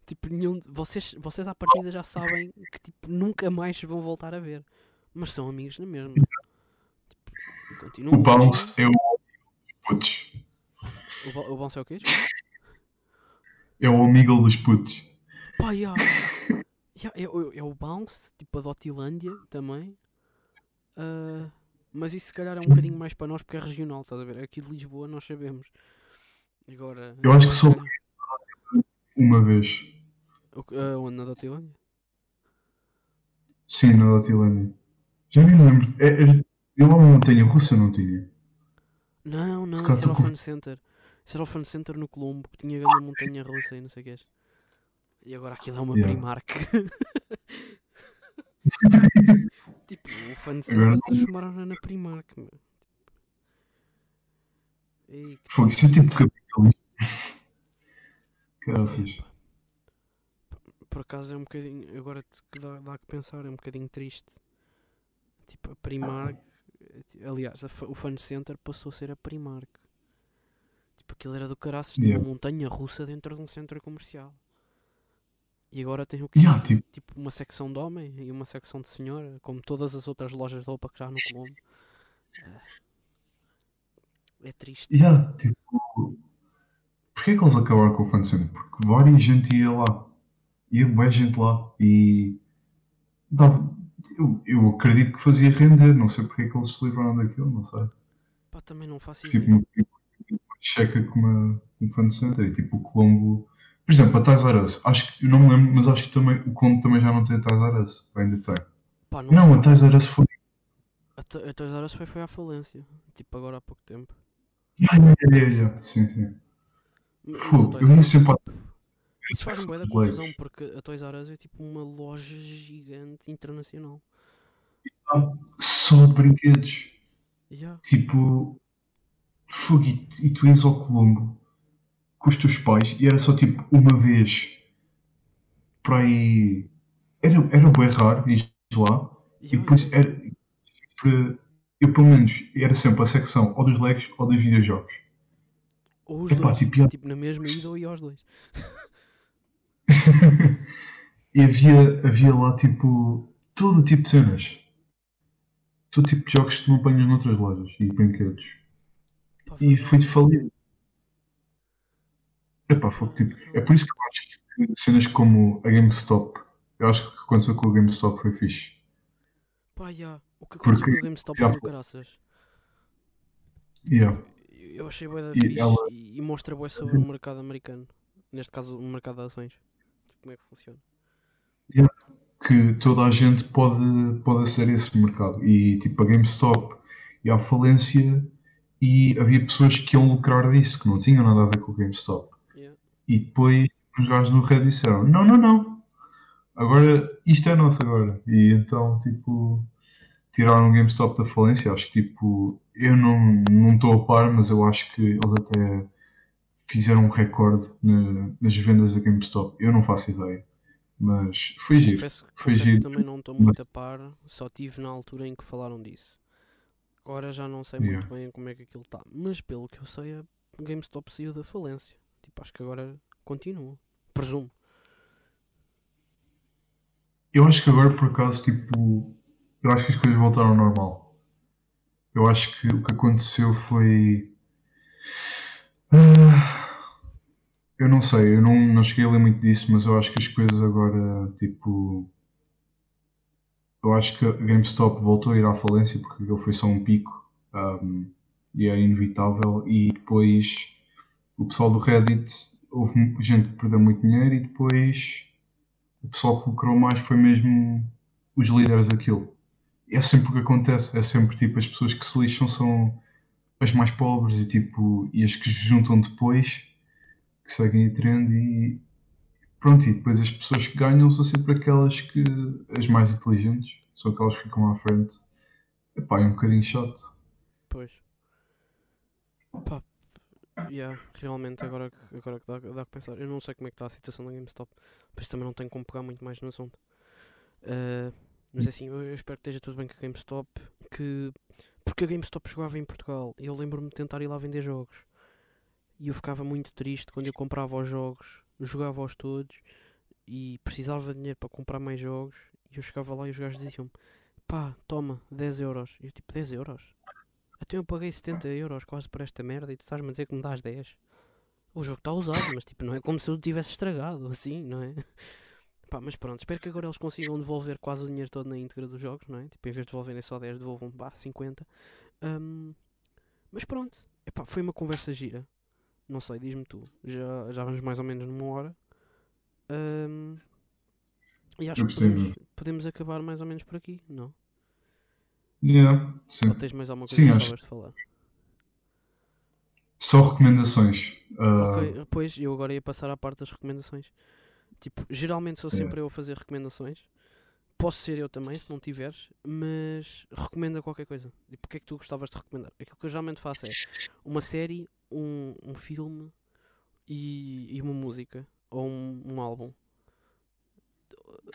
tipo, nenhum, vocês, vocês à partida já sabem que tipo, nunca mais vão voltar a ver, mas são amigos na mesma. Tipo, continuam O bounce é o putos. O, o bounce é o quê? É o amigo dos putos. Pá, yeah. Yeah, é, o- é o bounce, tipo a Dotilândia também. Ah, mas isso se calhar é um bocadinho mais para nós porque é regional, estás a ver? Aqui de Lisboa nós sabemos. Agora. Eu acho que só- Uma vez. Ah, onde? Na Dotilândia? Sim, na Latilândia. Já nem me lembro. É, é, eu uma montanha russa não tinha. Não, não, isso era o Fun Center. Isso era o Fun Center no Colombo, que tinha grande montanha russa e não sei o que E agora aquilo é uma Yeah. Primark. tipo, o Fun Center Agora- transformaram-na na Primark, meu. Que Foi isso é tipo capitalismo. Por acaso é um bocadinho. Agora que dá, dá que pensar, é um bocadinho triste. Tipo, a Primark. Aliás, a o Fun Center passou a ser a Primark. Tipo, aquilo era do caraças, Yeah. uma montanha russa dentro de um centro comercial. E agora tem o quê? Yeah, tipo, Tipo, uma secção de homem e uma secção de senhora, como todas as outras lojas de roupa que já há no Colombo. É triste. Yeah, tipo, porquê é que eles acabaram com o fan center? Porque várias gente ia lá. Ia boa gente lá. E dava, eu, eu acredito que fazia render. Não sei porque é que eles se livraram daquilo, não sei. Pá, também não faço Tipo, ideia. tipo, checa com uma, um fan center. E tipo, o Colombo. Por exemplo, a Tais R Us, acho que, eu não me lembro, mas acho que também, o Colombo também já não tem Tais R Us. Ou Ainda tem. Pá, não, Não, sei. a Tais R Us foi. A, a Us foi, foi à falência. Tipo, agora há pouco tempo. Yeah, yeah, yeah, yeah. Sim, sim. Mas a Pô, eu Us, sempre. Isso da Blake. confusão porque a Toys R Us é tipo uma loja gigante internacional. Só de brinquedos. Yeah. Tipo, fogo, e, e tu ias ao Colombo com os teus pais e era só tipo uma vez para aí. Era, era bem raro ir lá e Yeah, depois era. eu pelo menos era sempre a secção ou dos Legos ou dos videojogos. Ou os Epá, dois. tipo, Tipo, na mesma ida ou ia aos dois. e havia, havia lá tipo todo tipo de cenas. Todo tipo de jogos que não apanhas noutras lojas e brinquedos. E foi de falir. Epá, foi tipo, é por isso que eu acho que cenas como a GameStop, eu acho que o que aconteceu com a GameStop foi fixe. Pá, yeah. O que aconteceu Porque com o GameStop já foi caraças. Yeah. Eu achei bué da E fixe ela- e, e mostra bué sobre o mercado americano. Neste caso, o mercado de ações. Tipo, como é que funciona. Que toda a gente pode, pode a esse mercado. E tipo, a GameStop ia à falência e havia pessoas que iam lucrar disso, que não tinham nada a ver com o GameStop. E depois os gajos no Reddit disseram: Não, não, não. Agora isto é nosso agora. E então, tipo, tiraram o GameStop da falência. Acho que, tipo, eu não não estou a par, mas eu acho que eles até fizeram um recorde na- nas vendas da GameStop. Eu não faço ideia. Mas foi giro. Confesso, Foi confesso que giro. também não estou Mas- muito a par, só tive na altura em que falaram disso. Agora já não sei Yeah. muito bem como é que aquilo está. Mas pelo que eu sei, a GameStop saiu da falência. Tipo, acho que agora continua. Presumo. Eu acho que agora, por acaso, tipo, eu acho que as coisas voltaram ao normal. Eu acho que o que aconteceu foi. Ah, eu não sei, eu não, não cheguei a ler muito disso, mas eu acho que as coisas agora, tipo. Eu acho que a GameStop voltou a ir à falência porque aquilo foi só um pico ahm, e era inevitável. E depois o pessoal do Reddit, houve gente que perdeu muito dinheiro e depois o pessoal que lucrou mais foi mesmo os líderes daquilo. E é sempre o que acontece, é sempre tipo as pessoas que se lixam são as mais pobres e tipo e as que se juntam depois que seguem a trend e pronto, e depois as pessoas que ganham são sempre aquelas que as mais inteligentes, são aquelas que ficam à frente. Epá, é um bocadinho chato. Pois. Pá, yeah, realmente agora, que- agora que dá, dá que pensar. Eu não sei como é que está a situação da GameStop. Por isso também não tenho como pegar muito mais no assunto. Ah, mas assim, eu, eu espero que esteja tudo bem com a GameStop. Que... Porque a GameStop jogava em Portugal. E eu lembro-me de tentar ir lá vender jogos. E eu ficava muito triste quando eu comprava os jogos, jogava-os todos e precisava de dinheiro para comprar mais jogos. E eu chegava lá e os gajos diziam-me: pá, toma, 10 euros. E eu tipo, 10 euros? Até eu paguei 70 euros quase por esta merda e tu estás-me a dizer que me dás 10. O jogo está usado, mas tipo, não é como se eu tivesse estragado, assim, não é? Pá, mas pronto, espero que agora eles consigam devolver quase o dinheiro todo na íntegra dos jogos, não é? Tipo, em vez de devolverem só 10, devolvam pá, 50. Ahm, mas pronto, Epá, foi uma conversa gira. Não sei, diz-me tu. Já, já vamos mais ou menos numa hora. Ahm, e acho que podemos, podemos acabar mais ou menos por aqui, não? Yeah, sim. Ou tens mais alguma coisa Sim, que acho- gostavas de falar? Só recomendações. Ok, pois eu agora ia passar à parte das recomendações. Tipo, geralmente sou sempre eu a fazer recomendações. Posso ser eu também, se não tiveres, mas recomenda qualquer coisa. E porque é que tu gostavas de recomendar? Aquilo que eu geralmente faço é uma série, um, um filme e, e uma música ou um, um álbum.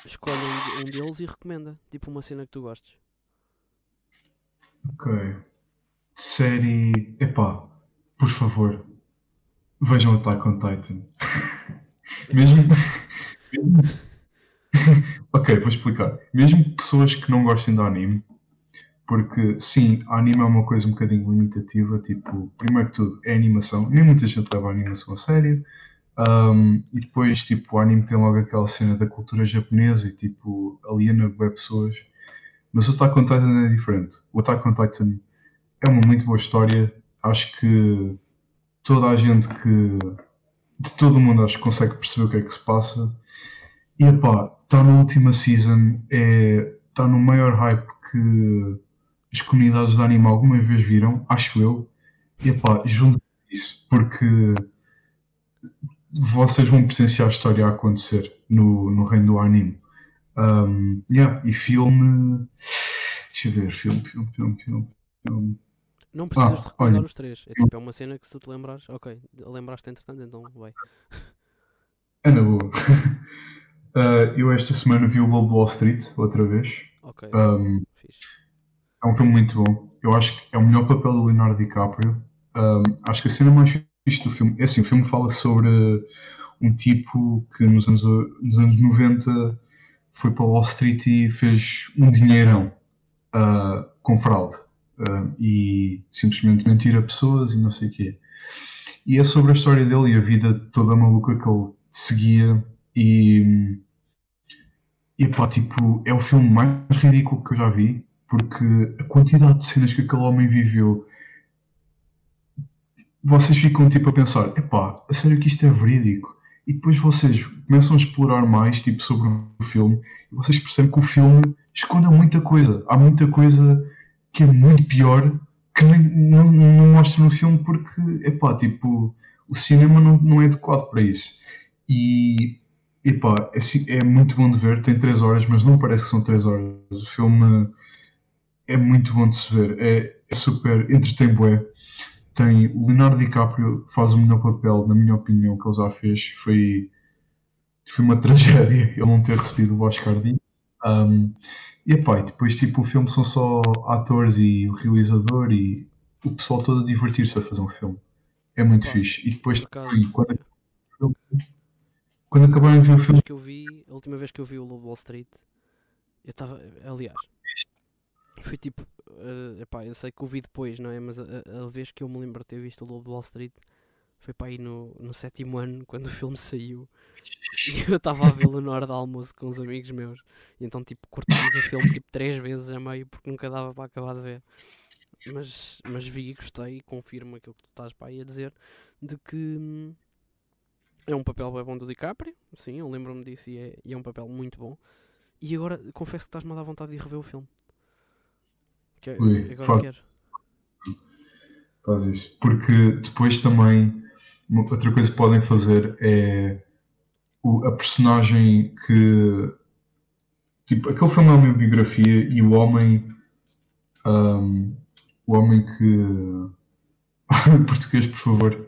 Escolhe um, um deles e recomenda. Tipo uma cena que tu gostes. Ok. Série. Epá, por favor, vejam Attack on Titan. mesmo. ok, vou explicar. Mesmo pessoas que não gostem de anime, Porque, sim, anime é uma coisa um bocadinho limitativa. Tipo, primeiro que tudo, é animação. Nem muita gente leva a animação a sério. Um, e depois, tipo, o anime tem logo aquela cena da cultura japonesa e, tipo, aliena web pessoas. Mas o Attack on Titan é diferente. O Attack on Titan é uma muito boa história. Acho que toda a gente que. de todo o mundo, acho que consegue perceber o que é que se passa. E, pá, está na última season. É, está no maior hype que as comunidades de anime alguma vez viram, acho eu. E, pá, junto isso, porque vocês vão presenciar a história a acontecer no, no reino do anime. Um, yeah, e filme. Deixa eu ver, filme, filme, filme, filme. filme. Não precisas Ah, de recomendar olha. os três. É tipo, é uma cena que se tu te lembras, ok, lembraste entretanto, então vai. É na boa. Uh, eu esta semana vi o Lobo Wall Street outra vez. Ok, Um, é um filme muito bom. Eu acho que é o melhor papel do Leonardo DiCaprio. Um, acho que a cena mais fixe do filme. É assim, o filme fala sobre um tipo que nos anos, nos anos 90 foi para Wall Street e fez um dinheirão uh, com fraude. Uh, e simplesmente mentir a pessoas e não sei o quê. E é sobre a história dele e a vida toda maluca que ele seguia. E, e pá, tipo, é o filme mais ridículo que eu já vi, porque a quantidade de cenas que aquele homem viveu, vocês ficam tipo a pensar, epá, a sério que isto é verídico? E depois vocês começam a explorar mais tipo, sobre o filme e vocês percebem que o filme esconde muita coisa. Há muita coisa que é muito pior que nem, não, não mostra no filme porque, epá, tipo, o cinema não, não é adequado para isso. E, epá, é, é muito bom de ver, tem 3 horas, mas não parece que são 3 horas. O filme é muito bom de se ver, é, é super entretém. Tem o Leonardo DiCaprio faz o melhor papel, na minha opinião, que ele já fez. Foi, foi uma tragédia ele não ter recebido o Oscar disso. Um, e epá, e depois tipo, o filme são só atores e o realizador e o pessoal todo a divertir-se a fazer um filme. É muito Pá, fixe. E depois também, quando, quando acabarem de ver o filme, que eu vi, a última vez que eu vi o Lobo Wall Street, eu estava, aliás, foi tipo, eh, epá, eu sei que o vi depois, não é? Mas a, a- vez que eu me lembro de ter visto o Lobo de Wall Street foi para aí no, no sétimo ano, quando o filme saiu. E eu estava a vê-lo na hora de almoço com uns amigos meus. E então, tipo, cortámos o filme tipo três vezes a meio porque nunca dava para acabar de ver. Mas, mas vi e gostei e confirma aquilo que tu estás para aí a dizer de que hum, é um papel bem bom do DiCaprio. Sim, eu lembro-me disso e é, e é um papel muito bom. E agora confesso que estás-me a dar vontade de rever o filme. Que, Ui, agora faz- quero. faz isso. Porque depois também, outra coisa que podem fazer é o- a personagem que. Tipo, aquele filme é uma biografia e o homem. ahm, o homem que. Português, por favor.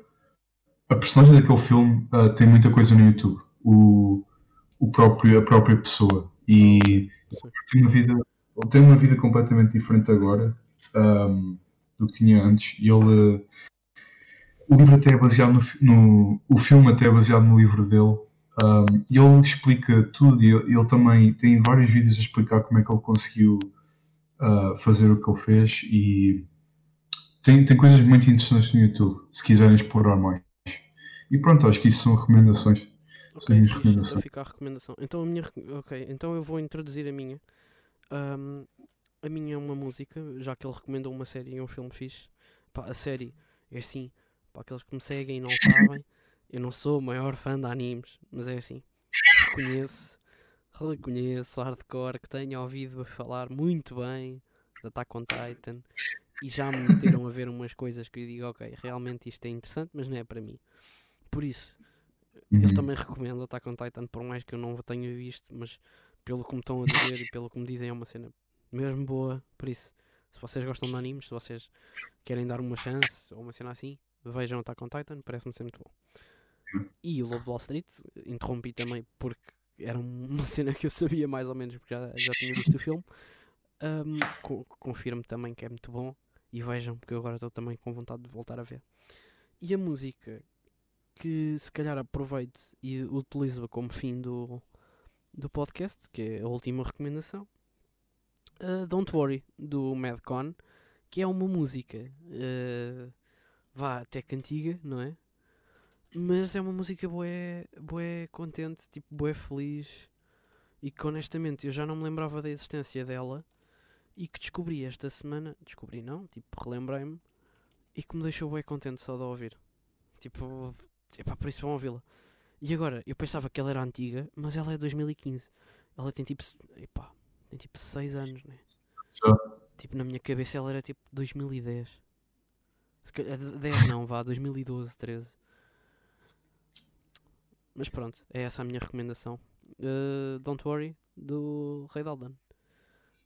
A personagem daquele filme ah, tem muita coisa no YouTube. O, o próprio, a própria pessoa. E tem uma vida, ele tem uma vida completamente diferente agora ahm, do que tinha antes. E ele. O livro até é baseado no, no. O filme até é baseado no livro dele. ahm, e ele explica tudo. E ele, ele também tem vários vídeos a explicar como é que ele conseguiu ah, fazer o que ele fez. E tem, tem coisas muito interessantes no YouTube, se quiserem explorar mais. E pronto, acho que isso são recomendações. São Ok, minhas então recomendações. fica a recomendação. Então a minha, ok, então eu vou introduzir a minha. Ahm, a minha é uma música, já que ele recomendou uma série e um filme fixe. Pá, a série é assim, para aqueles que me seguem e não sabem, eu não sou o maior fã de animes, mas é assim. Reconheço, reconheço hardcore que tenho ouvido falar muito bem de Attack on Titan e já me meteram a ver umas coisas que eu digo, ok, realmente isto é interessante, mas não é para mim. Por isso, eu Uhum. também recomendo Attack on Titan, por mais que eu não tenha visto, mas pelo que me estão a dizer e pelo que me dizem é uma cena mesmo boa. Por isso, se vocês gostam de animes, se vocês querem dar uma chance ou uma cena assim, vejam Attack on Titan, parece-me ser muito bom. E o Lobo de Wall Street, interrompi também porque era um- uma cena que eu sabia mais ou menos, porque já, já tinha visto o filme. Ahm, co- confirmo também que é muito bom e vejam, porque eu agora estou também com vontade de voltar a ver. E a música que se calhar aproveito e utilizo como fim do, do podcast, que é a última recomendação, uh, Don't Worry, do Madcon, que é uma música, uh, vá até cantiga, não é? Mas é uma música bué, bué contente, tipo bué feliz, e que honestamente eu já não me lembrava da existência dela, e que descobri esta semana, descobri não, tipo relembrei-me, e que me deixou bué contente só de ouvir. Tipo, epá, por isso vão ouvi-la. E agora, eu pensava que ela era antiga, mas ela é 2015. Ela tem tipo, epá, tem tipo 6 anos, né? Já. Tipo, na minha cabeça ela era tipo 2010. Se calhar, 10 não, vá, 2012, 13. Mas pronto, é essa a minha recomendação. Uh, Don't Worry, do Ray Dalton.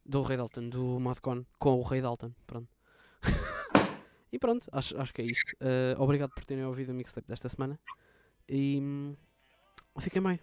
Do Ray Dalton, do Madcon, com o Ray Dalton, pronto. e pronto, acho, acho que é isto. Uh, obrigado por terem ouvido a mixtape desta semana. E hum, Fiquem bem.